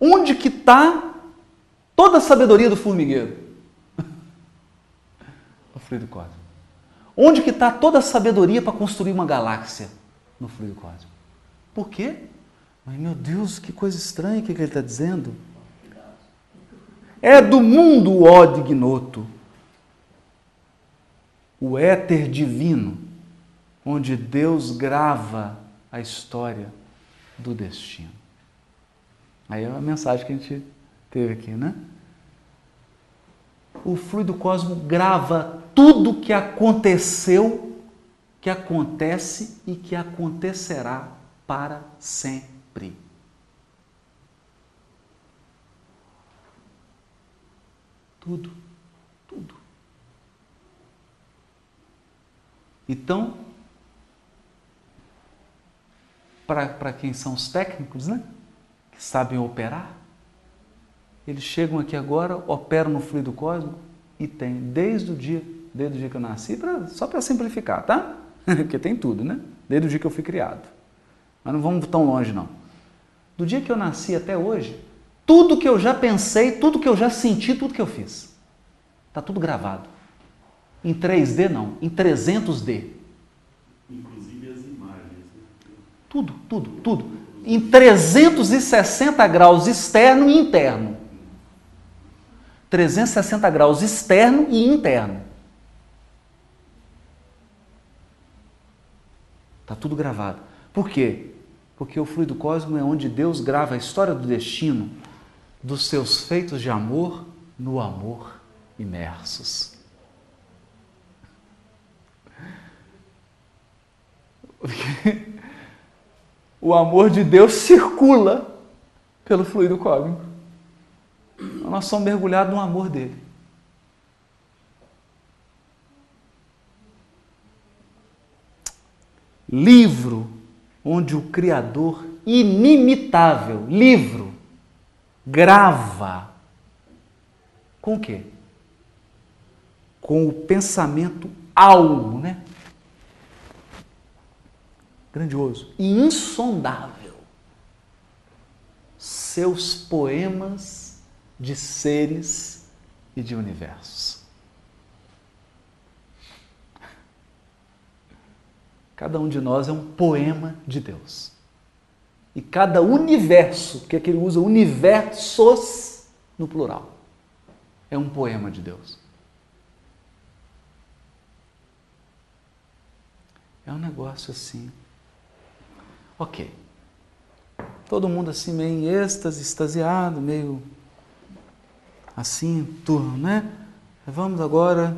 [SPEAKER 1] Onde que está toda a sabedoria do formigueiro? <laughs> no fluido cósmico. Onde que está toda a sabedoria para construir uma galáxia? No fluido cósmico. Por quê? Ai meu Deus, que coisa estranha que ele está dizendo. É do mundo ódio ignoto, o éter divino, onde Deus grava a história do destino. Aí é a mensagem que a gente teve aqui, né? O fluido cósmico grava tudo que aconteceu, que acontece e que acontecerá para sempre. Tudo, tudo. Então, para quem são os técnicos, né? Que sabem operar, eles chegam aqui agora, operam no fluido cósmico e tem desde o dia, desde o dia que eu nasci, pra, só para simplificar, tá? <laughs> Porque tem tudo, né? Desde o dia que eu fui criado. Mas não vamos tão longe não. Do dia que eu nasci até hoje, tudo que eu já pensei, tudo que eu já senti, tudo que eu fiz. Está tudo gravado. Em 3D não, em 300D.
[SPEAKER 4] Inclusive as imagens. Né?
[SPEAKER 1] Tudo, tudo, tudo. Em 360 graus externo e interno. 360 graus externo e interno. Está tudo gravado. Por quê? Porque o fluido cósmico é onde Deus grava a história do destino dos seus feitos de amor no amor imersos. <laughs> o amor de Deus circula pelo fluido cósmico. Nós somos mergulhados no amor dele. Livro onde o Criador inimitável, livro, grava com o quê? Com o pensamento almo, né? Grandioso e insondável. Seus poemas de seres e de universos. Cada um de nós é um poema de Deus. E cada universo, que é que ele usa universos no plural, é um poema de Deus. É um negócio assim. Ok. Todo mundo assim meio em êxtase, extasiado, meio assim, turno, né? Vamos agora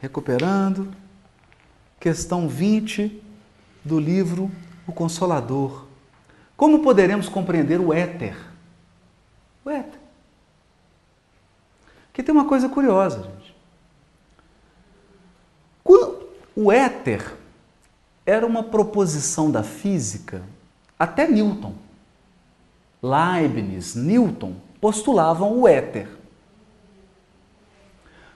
[SPEAKER 1] recuperando. Questão 20 do livro O Consolador. Como poderemos compreender o éter? O éter. Aqui tem uma coisa curiosa, gente. O éter era uma proposição da física até Newton. Leibniz, Newton postulavam o éter.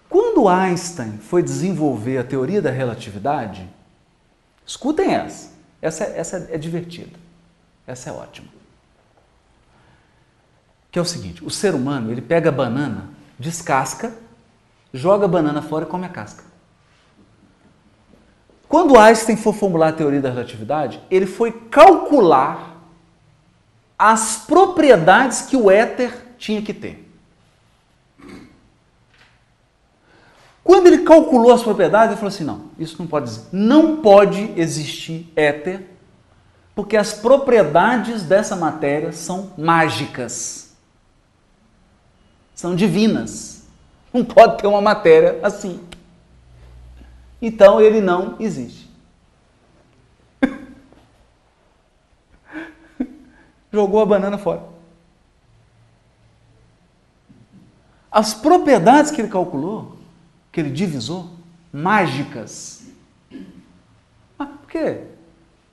[SPEAKER 1] Quando Einstein foi desenvolver a teoria da relatividade, escutem essa, essa, essa é divertida, essa é ótima. Que é o seguinte: o ser humano ele pega a banana, descasca, joga a banana fora e come a casca. Quando Einstein for formular a teoria da relatividade, ele foi calcular as propriedades que o éter tinha que ter. Quando ele calculou as propriedades, ele falou assim: não, isso não pode, não pode existir éter, porque as propriedades dessa matéria são mágicas, são divinas. Não pode ter uma matéria assim. Então ele não existe. <laughs> Jogou a banana fora. As propriedades que ele calculou, que ele divisou, mágicas. Ah, por quê?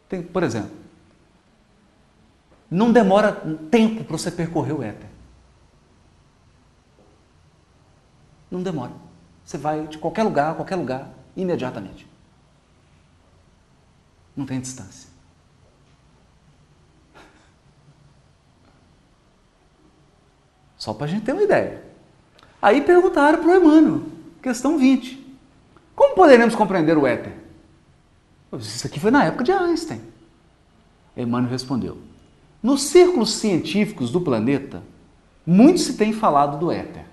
[SPEAKER 1] Tem, por exemplo, não demora tempo para você percorrer o éter. Não demora. Você vai de qualquer lugar, qualquer lugar, imediatamente. Não tem distância. Só para a gente ter uma ideia. Aí perguntaram para o Emmanuel, questão 20. Como poderemos compreender o éter? Isso aqui foi na época de Einstein. Emmanuel respondeu: Nos círculos científicos do planeta, muito se tem falado do éter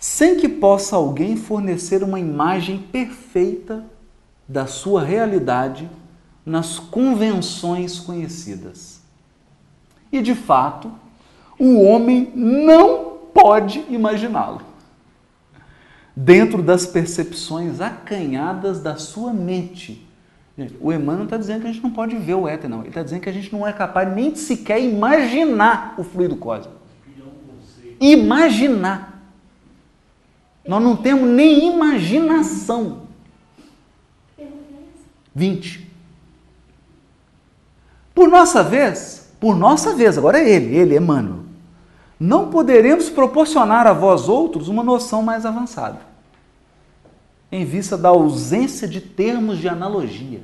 [SPEAKER 1] sem que possa alguém fornecer uma imagem perfeita da sua realidade nas convenções conhecidas. E de fato, o homem não pode imaginá-lo. Dentro das percepções acanhadas da sua mente. o Emmanuel está dizendo que a gente não pode ver o éter, não. Ele está dizendo que a gente não é capaz nem de sequer imaginar o fluido cósmico. Imaginar. Nós não temos nem imaginação. 20. Por nossa vez, por nossa vez, agora é ele, ele, Emmanuel, não poderemos proporcionar a vós outros uma noção mais avançada, em vista da ausência de termos de analogia.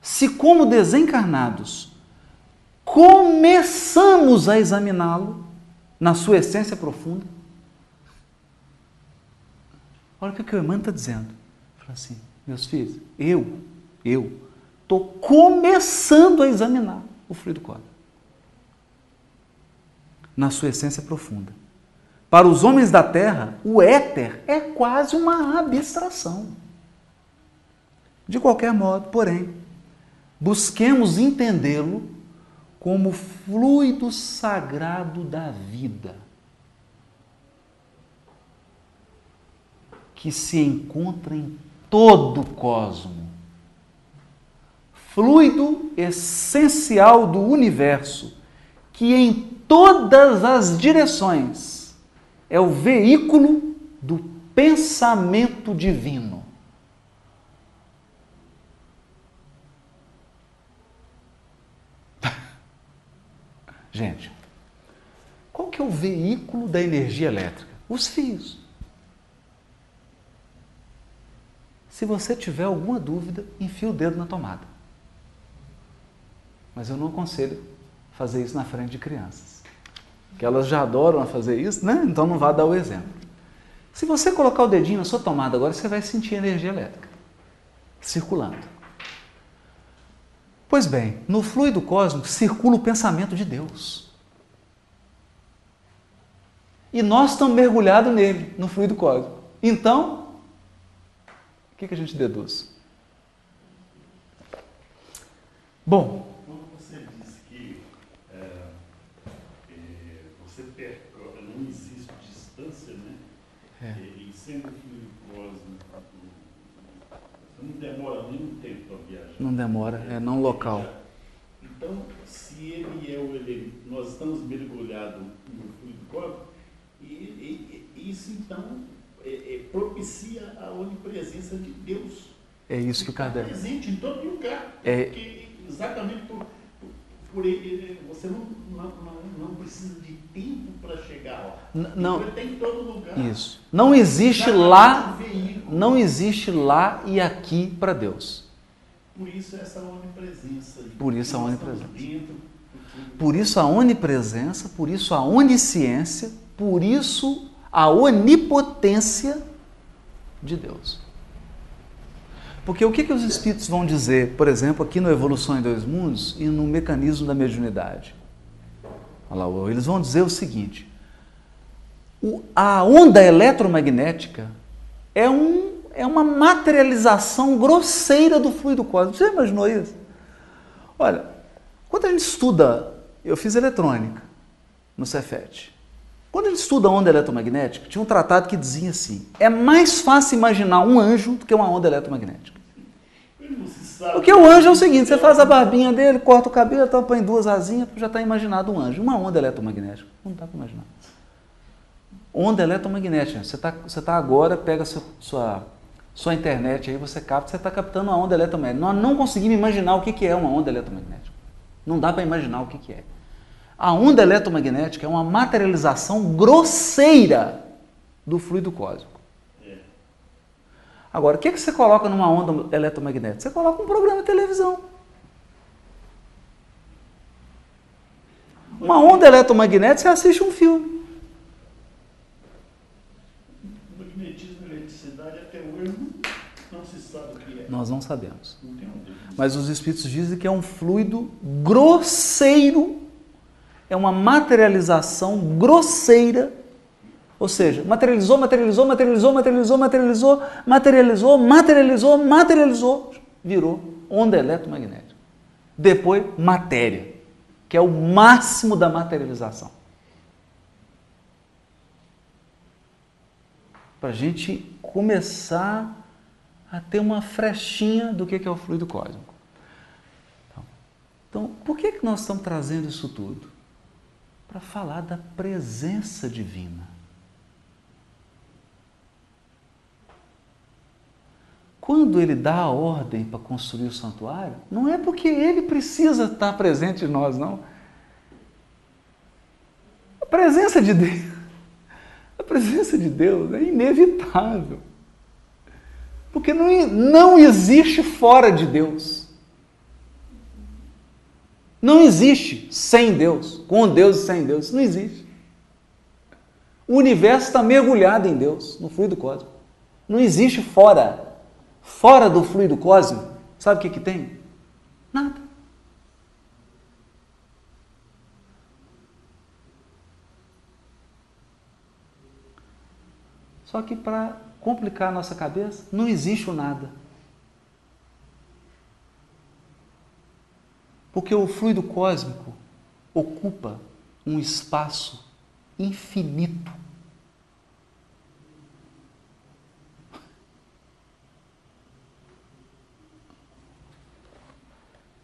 [SPEAKER 1] Se, como desencarnados, começamos a examiná-lo na sua essência profunda, Olha o que o Emmanuel está dizendo. Fala assim, meus filhos, eu, eu, estou começando a examinar o fluido cósmico. Na sua essência profunda. Para os homens da Terra, o éter é quase uma abstração. De qualquer modo, porém, busquemos entendê-lo como fluido sagrado da vida que se encontra em todo o cosmo. Fluido essencial do universo, que em todas as direções é o veículo do pensamento divino. <laughs> Gente, qual que é o veículo da energia elétrica? Os fios. Se você tiver alguma dúvida, enfie o dedo na tomada. Mas eu não aconselho fazer isso na frente de crianças. Que elas já adoram fazer isso, né? Então não vá dar o exemplo. Se você colocar o dedinho na sua tomada agora, você vai sentir energia elétrica. circulando. Pois bem, no fluido cósmico circula o pensamento de Deus. E nós estamos mergulhados nele, no fluido cósmico. Então, que, que a gente deduz? Bom.
[SPEAKER 4] Quando você diz que é, é, você percorre, não existe distância, né? É. E sendo fluido cósmico, não demora nenhum tempo para viajar.
[SPEAKER 1] Não demora, é não local.
[SPEAKER 4] Então, se ele é o elemento, nós estamos mergulhados no fluido cósmico, e, e, e isso então é, é, propicia a onipresença de Deus.
[SPEAKER 1] É isso que o Kardec.
[SPEAKER 4] presente em todo lugar.
[SPEAKER 1] É,
[SPEAKER 4] porque exatamente por, por, por ele, você não, não, não, não, precisa de tempo para chegar lá.
[SPEAKER 1] Não,
[SPEAKER 4] ele tem em todo lugar.
[SPEAKER 1] Isso. Não existe lá, não existe lá e aqui para Deus.
[SPEAKER 4] Por isso essa onipresença.
[SPEAKER 1] Por isso a onipresença. por isso a onipresença, por isso a onisciência, por isso a onipotência de Deus. Porque o que, que os espíritos vão dizer, por exemplo, aqui no Evolução em Dois Mundos e no mecanismo da mediunidade? Eles vão dizer o seguinte: a onda eletromagnética é, um, é uma materialização grosseira do fluido cósmico. Você imaginou isso? Olha, quando a gente estuda, eu fiz eletrônica no Cefet. Quando gente estuda a onda eletromagnética, tinha um tratado que dizia assim: é mais fácil imaginar um anjo do que uma onda eletromagnética. Porque o anjo é o seguinte: você faz a barbinha dele, corta o cabelo, então põe duas asinhas, já está imaginado um anjo. Uma onda eletromagnética. Não dá para imaginar. Onda eletromagnética. Você está você tá agora, pega sua, sua, sua internet aí, você capta, você está captando uma onda eletromagnética. Nós não conseguimos imaginar o que, é uma onda eletromagnética. Não dá para imaginar o que é. A onda eletromagnética é uma materialização grosseira do fluido cósmico. Agora, o que, que você coloca numa onda eletromagnética? Você coloca um programa de televisão. Uma onda eletromagnética, você assiste um filme.
[SPEAKER 4] Magnetismo e eletricidade até hoje não se sabe o que é.
[SPEAKER 1] Nós não sabemos. Mas os espíritos dizem que é um fluido grosseiro é uma materialização grosseira, ou seja, materializou, materializou, materializou, materializou, materializou, materializou, materializou, materializou, virou onda eletromagnética. Depois, matéria, que é o máximo da materialização. Para a gente começar a ter uma frechinha do que é o fluido cósmico. Então, então por que, que nós estamos trazendo isso tudo? Para falar da presença divina. Quando ele dá a ordem para construir o santuário, não é porque ele precisa estar presente em nós, não. A presença de Deus, <laughs> a presença de Deus é inevitável. Porque não, não existe fora de Deus. Não existe sem Deus, com Deus e sem Deus. Isso não existe. O universo está mergulhado em Deus, no fluido cósmico. Não existe fora. Fora do fluido cósmico, sabe o que, que tem? Nada. Só que para complicar a nossa cabeça, não existe o nada. Porque o fluido cósmico ocupa um espaço infinito.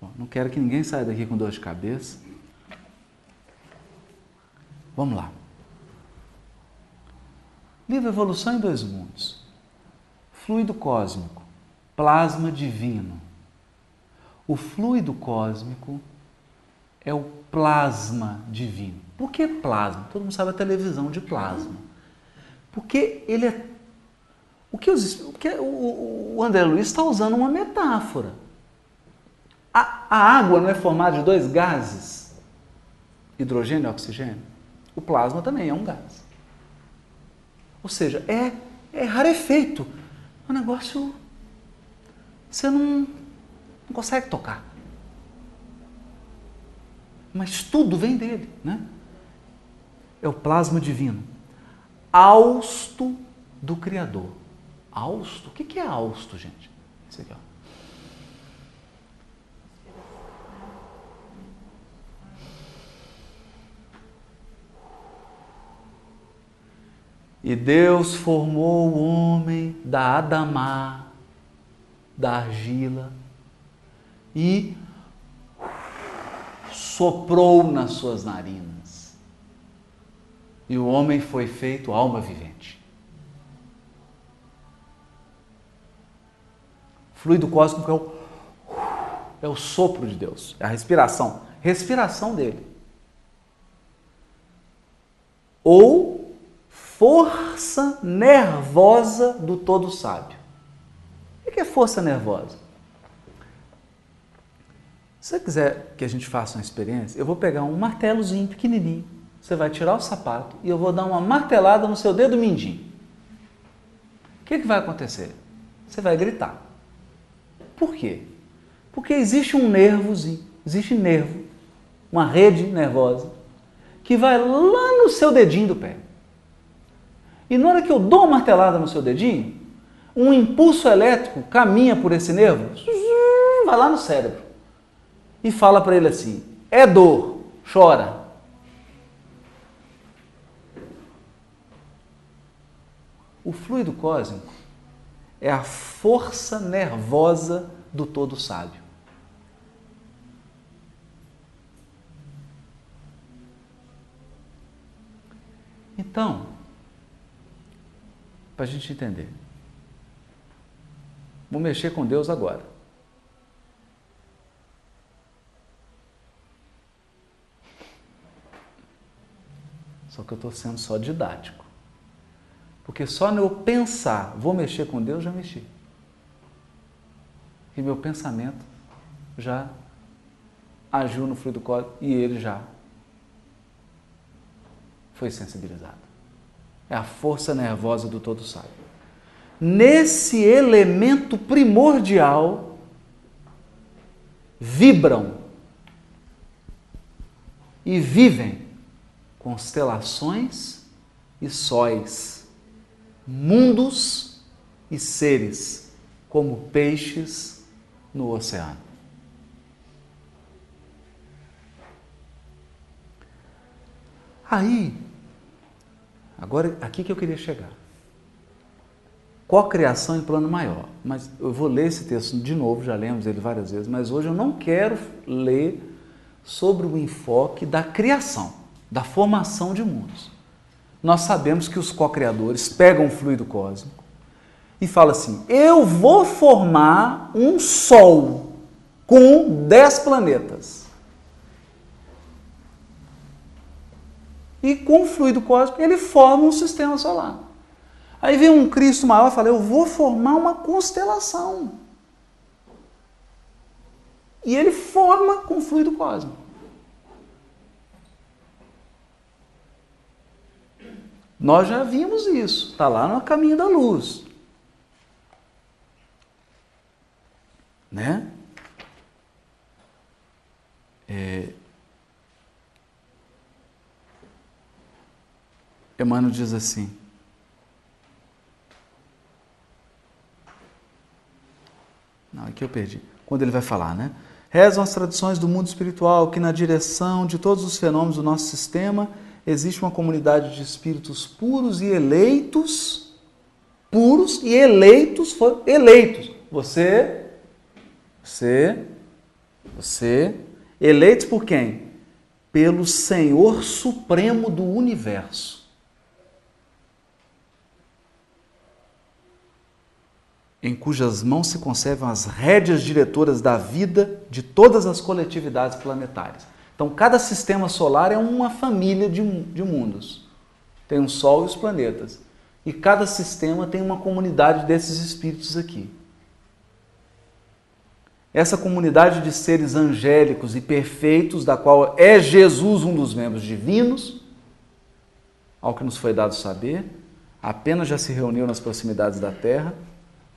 [SPEAKER 1] Bom, não quero que ninguém saia daqui com dor de cabeça. Vamos lá. Livro Evolução em Dois Mundos. Fluido cósmico, plasma divino o fluido cósmico é o plasma divino. Por que plasma? Todo mundo sabe a televisão de plasma. Porque ele é. O que, os, o, que o, André Luiz está usando uma metáfora. A, a água não é formada de dois gases, hidrogênio e oxigênio? O plasma também é um gás. Ou seja, é, é rarefeito. É um negócio você não, não consegue tocar. Mas tudo vem dele, né? É o plasma divino. Austo do Criador. Austo? O que é austo, gente? Isso aqui, ó. E Deus formou o homem da Adamá, da argila, e soprou nas suas narinas. E o homem foi feito alma vivente. Fluido cósmico é o, é o sopro de Deus, é a respiração, respiração dele. Ou força nervosa do todo sábio. O que é força nervosa? Se você quiser que a gente faça uma experiência, eu vou pegar um martelozinho pequenininho, você vai tirar o sapato e eu vou dar uma martelada no seu dedo mindinho. O que, que vai acontecer? Você vai gritar. Por quê? Porque existe um nervozinho, existe nervo, uma rede nervosa, que vai lá no seu dedinho do pé. E na hora que eu dou uma martelada no seu dedinho, um impulso elétrico caminha por esse nervo, vai lá no cérebro e fala para ele assim: é dor, chora. O fluido cósmico é a força nervosa do todo sábio. Então, para a gente entender. Vou mexer com Deus agora. Só que eu estou sendo só didático. Porque só no eu pensar, vou mexer com Deus, já mexi. E meu pensamento já agiu no fluido cósmico e ele já foi sensibilizado é a força nervosa do todo sábio. Nesse elemento primordial vibram e vivem constelações e sóis, mundos e seres, como peixes no oceano. Aí Agora, aqui que eu queria chegar. Co-criação em plano maior. Mas eu vou ler esse texto de novo, já lemos ele várias vezes, mas hoje eu não quero ler sobre o enfoque da criação, da formação de mundos. Nós sabemos que os co-criadores pegam o fluido cósmico e falam assim: eu vou formar um Sol com dez planetas. E com o fluido cósmico ele forma um sistema solar. Aí vem um Cristo maior e fala: Eu vou formar uma constelação. E ele forma com o fluido cósmico. Nós já vimos isso, está lá no caminho da luz. Né? É, Emmanuel diz assim: Não, aqui eu perdi. Quando ele vai falar, né? Rezam as tradições do mundo espiritual que, na direção de todos os fenômenos do nosso sistema, existe uma comunidade de espíritos puros e eleitos, puros e eleitos, eleitos. Você, você, você, eleitos por quem? Pelo Senhor Supremo do Universo. em cujas mãos se conservam as rédeas diretoras da vida de todas as coletividades planetárias. Então, cada sistema solar é uma família de, de mundos. Tem um Sol e os planetas. E cada sistema tem uma comunidade desses espíritos aqui. Essa comunidade de seres angélicos e perfeitos, da qual é Jesus um dos membros divinos, ao que nos foi dado saber, apenas já se reuniu nas proximidades da Terra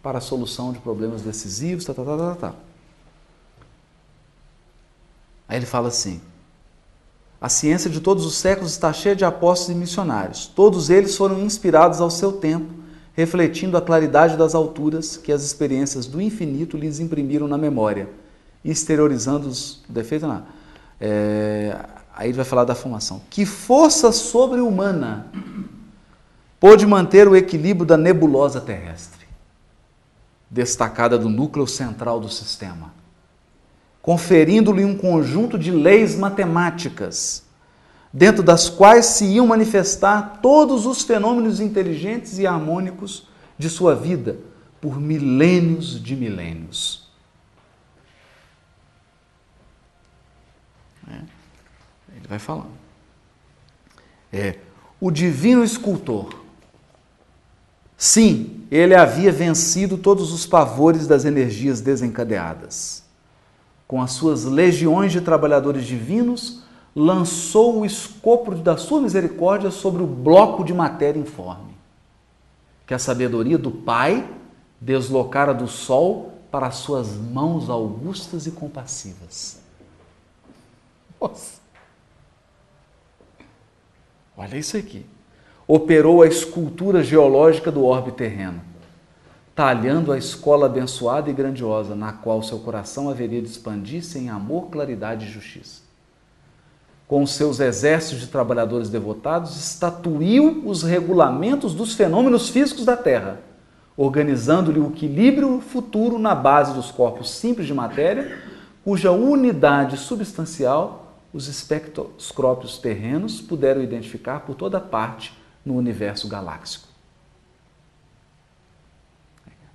[SPEAKER 1] para a solução de problemas decisivos, tá, tá, tá, tá, tá. Aí ele fala assim: a ciência de todos os séculos está cheia de apóstolos e missionários. Todos eles foram inspirados ao seu tempo, refletindo a claridade das alturas que as experiências do infinito lhes imprimiram na memória, exteriorizando os defeitos. Não. É, aí ele vai falar da formação. Que força sobre-humana pôde manter o equilíbrio da nebulosa terrestre, destacada do núcleo central do sistema, conferindo-lhe um conjunto de leis matemáticas, dentro das quais se iam manifestar todos os fenômenos inteligentes e harmônicos de sua vida por milênios de milênios. É. Ele vai falando. É, o divino escultor Sim, ele havia vencido todos os pavores das energias desencadeadas. Com as suas legiões de trabalhadores divinos, lançou o escopo da sua misericórdia sobre o bloco de matéria informe, que a sabedoria do Pai deslocara do sol para as suas mãos augustas e compassivas. Nossa! Olha isso aqui operou a escultura geológica do orbe terreno, talhando a escola abençoada e grandiosa na qual seu coração haveria de expandir-se em amor, claridade e justiça. Com seus exércitos de trabalhadores devotados, estatuiu os regulamentos dos fenômenos físicos da Terra, organizando-lhe o equilíbrio futuro na base dos corpos simples de matéria, cuja unidade substancial os espectroscópios terrenos puderam identificar por toda parte no universo galáxico.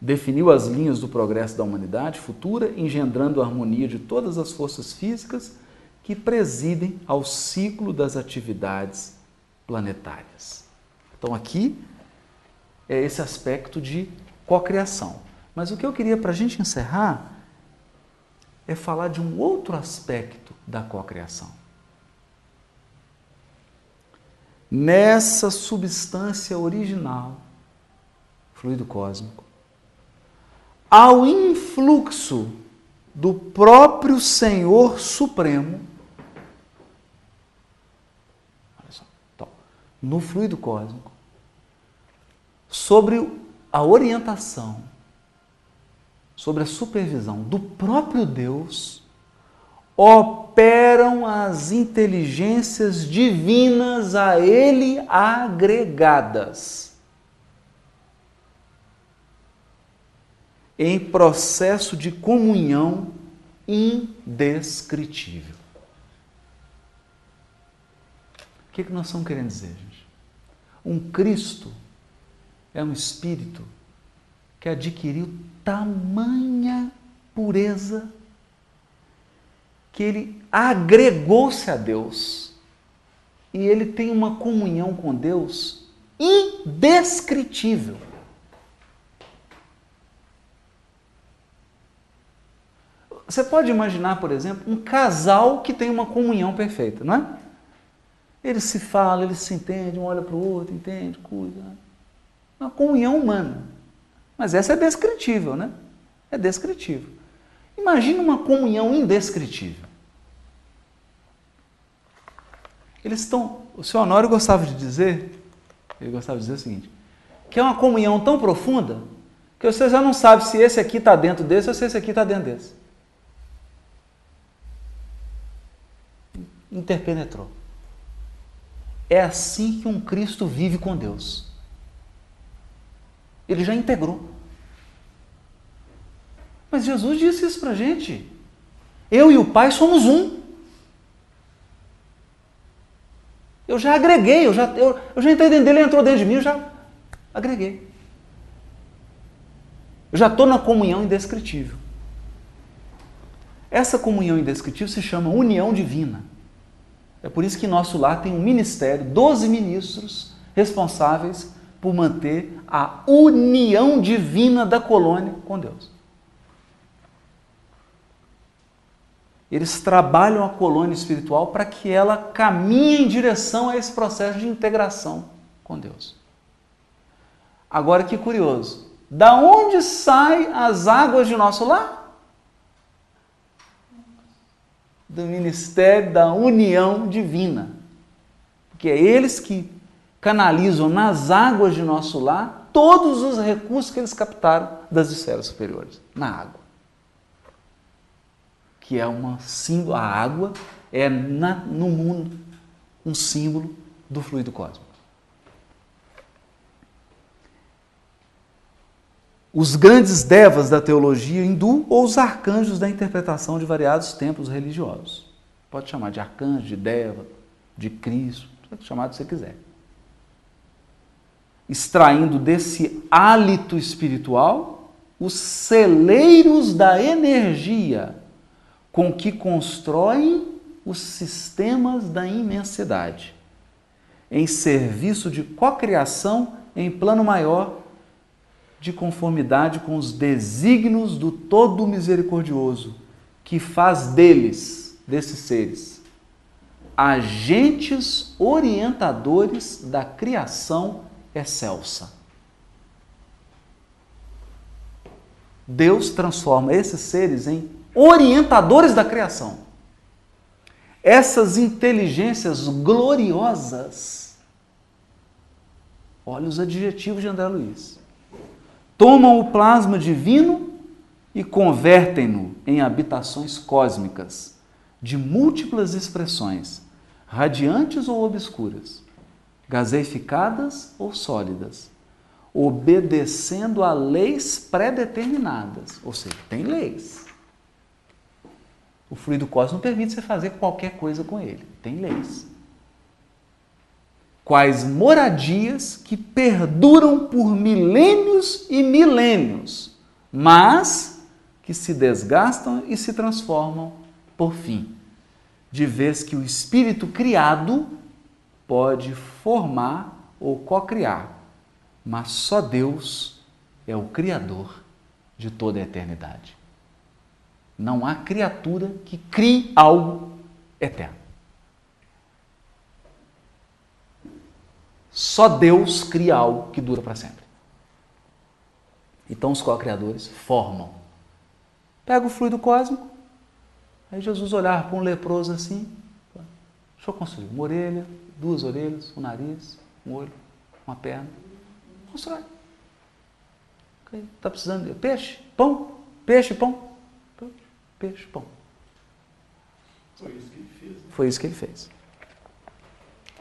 [SPEAKER 1] Definiu as linhas do progresso da humanidade futura, engendrando a harmonia de todas as forças físicas que presidem ao ciclo das atividades planetárias. Então, aqui é esse aspecto de cocriação. Mas o que eu queria para a gente encerrar é falar de um outro aspecto da cocriação nessa substância original, fluido cósmico, ao influxo do próprio Senhor Supremo, então, no fluido cósmico, sobre a orientação, sobre a supervisão do próprio Deus operam as inteligências divinas a ele agregadas. Em processo de comunhão indescritível. O que, é que nós estamos querendo dizer, gente? Um Cristo é um espírito que adquiriu tamanha pureza que ele agregou-se a Deus e ele tem uma comunhão com Deus indescritível. Você pode imaginar, por exemplo, um casal que tem uma comunhão perfeita, não é? Eles se falam, eles se entendem, um olha para o outro, entende, cuida. Uma comunhão humana. Mas essa é descritível, né? É descritível. Imagina uma comunhão indescritível. Eles estão. O senhor Honório gostava de dizer, ele gostava de dizer o seguinte, que é uma comunhão tão profunda que você já não sabe se esse aqui está dentro desse ou se esse aqui está dentro desse. Interpenetrou. É assim que um Cristo vive com Deus. Ele já integrou. Mas Jesus disse isso para a gente. Eu e o Pai somos um. Eu já agreguei, eu já, eu, eu já entrei dentro dele, ele entrou dentro de mim, eu já agreguei. Eu já estou na comunhão indescritível. Essa comunhão indescritível se chama união divina. É por isso que nosso lar tem um ministério, 12 ministros responsáveis por manter a união divina da colônia com Deus. Eles trabalham a colônia espiritual para que ela caminhe em direção a esse processo de integração com Deus. Agora que curioso, Da onde saem as águas de nosso lar? Do ministério da união divina. Porque é eles que canalizam nas águas de nosso lar todos os recursos que eles captaram das esferas superiores, na água. Que é uma símbolo, a água é na, no mundo um símbolo do fluido cósmico. Os grandes devas da teologia hindu ou os arcanjos da interpretação de variados templos religiosos. Pode chamar de arcanjo, de deva, de Cristo, pode chamar do que você quiser extraindo desse hálito espiritual os celeiros da energia com que constroem os sistemas da imensidade, em serviço de cocriação em plano maior, de conformidade com os desígnios do Todo Misericordioso, que faz deles, desses seres, agentes orientadores da criação excelsa. Deus transforma esses seres em orientadores da criação. Essas inteligências gloriosas, olha os adjetivos de André Luiz, tomam o plasma divino e convertem-no em habitações cósmicas de múltiplas expressões, radiantes ou obscuras gaseificadas ou sólidas, obedecendo a leis pré-determinadas. Ou seja, tem leis. O fluido cósmico permite você fazer qualquer coisa com ele. Tem leis. Quais moradias que perduram por milênios e milênios, mas que se desgastam e se transformam por fim, de vez que o espírito criado pode formar ou co-criar, mas só Deus é o Criador de toda a eternidade. Não há criatura que crie algo eterno. Só Deus cria algo que dura para sempre. Então os co-criadores formam. Pega o fluido cósmico, aí Jesus olhar para um leproso assim, deixa eu construir uma orelha, duas orelhas, um nariz, um olho, uma perna. Constrói. Está precisando de peixe, pão, peixe, pão. Peixe, pão.
[SPEAKER 4] Foi isso que ele fez. Né?
[SPEAKER 1] Foi isso que ele fez.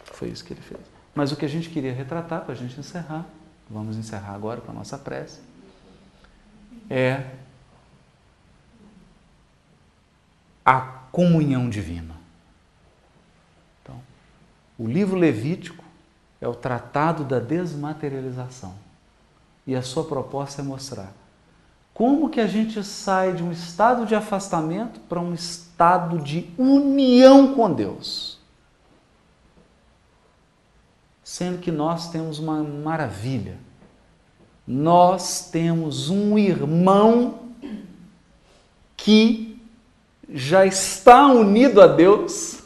[SPEAKER 1] Foi isso que ele fez. Mas o que a gente queria retratar, para a gente encerrar, vamos encerrar agora com a nossa prece, é a comunhão divina. O livro Levítico é o tratado da desmaterialização. E a sua proposta é mostrar como que a gente sai de um estado de afastamento para um estado de união com Deus. Sendo que nós temos uma maravilha. Nós temos um irmão que já está unido a Deus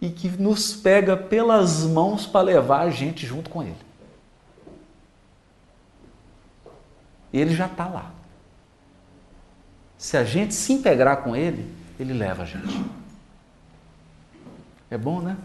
[SPEAKER 1] e que nos pega pelas mãos para levar a gente junto com Ele. Ele já está lá. Se a gente se integrar com Ele, Ele leva a gente. É bom, né?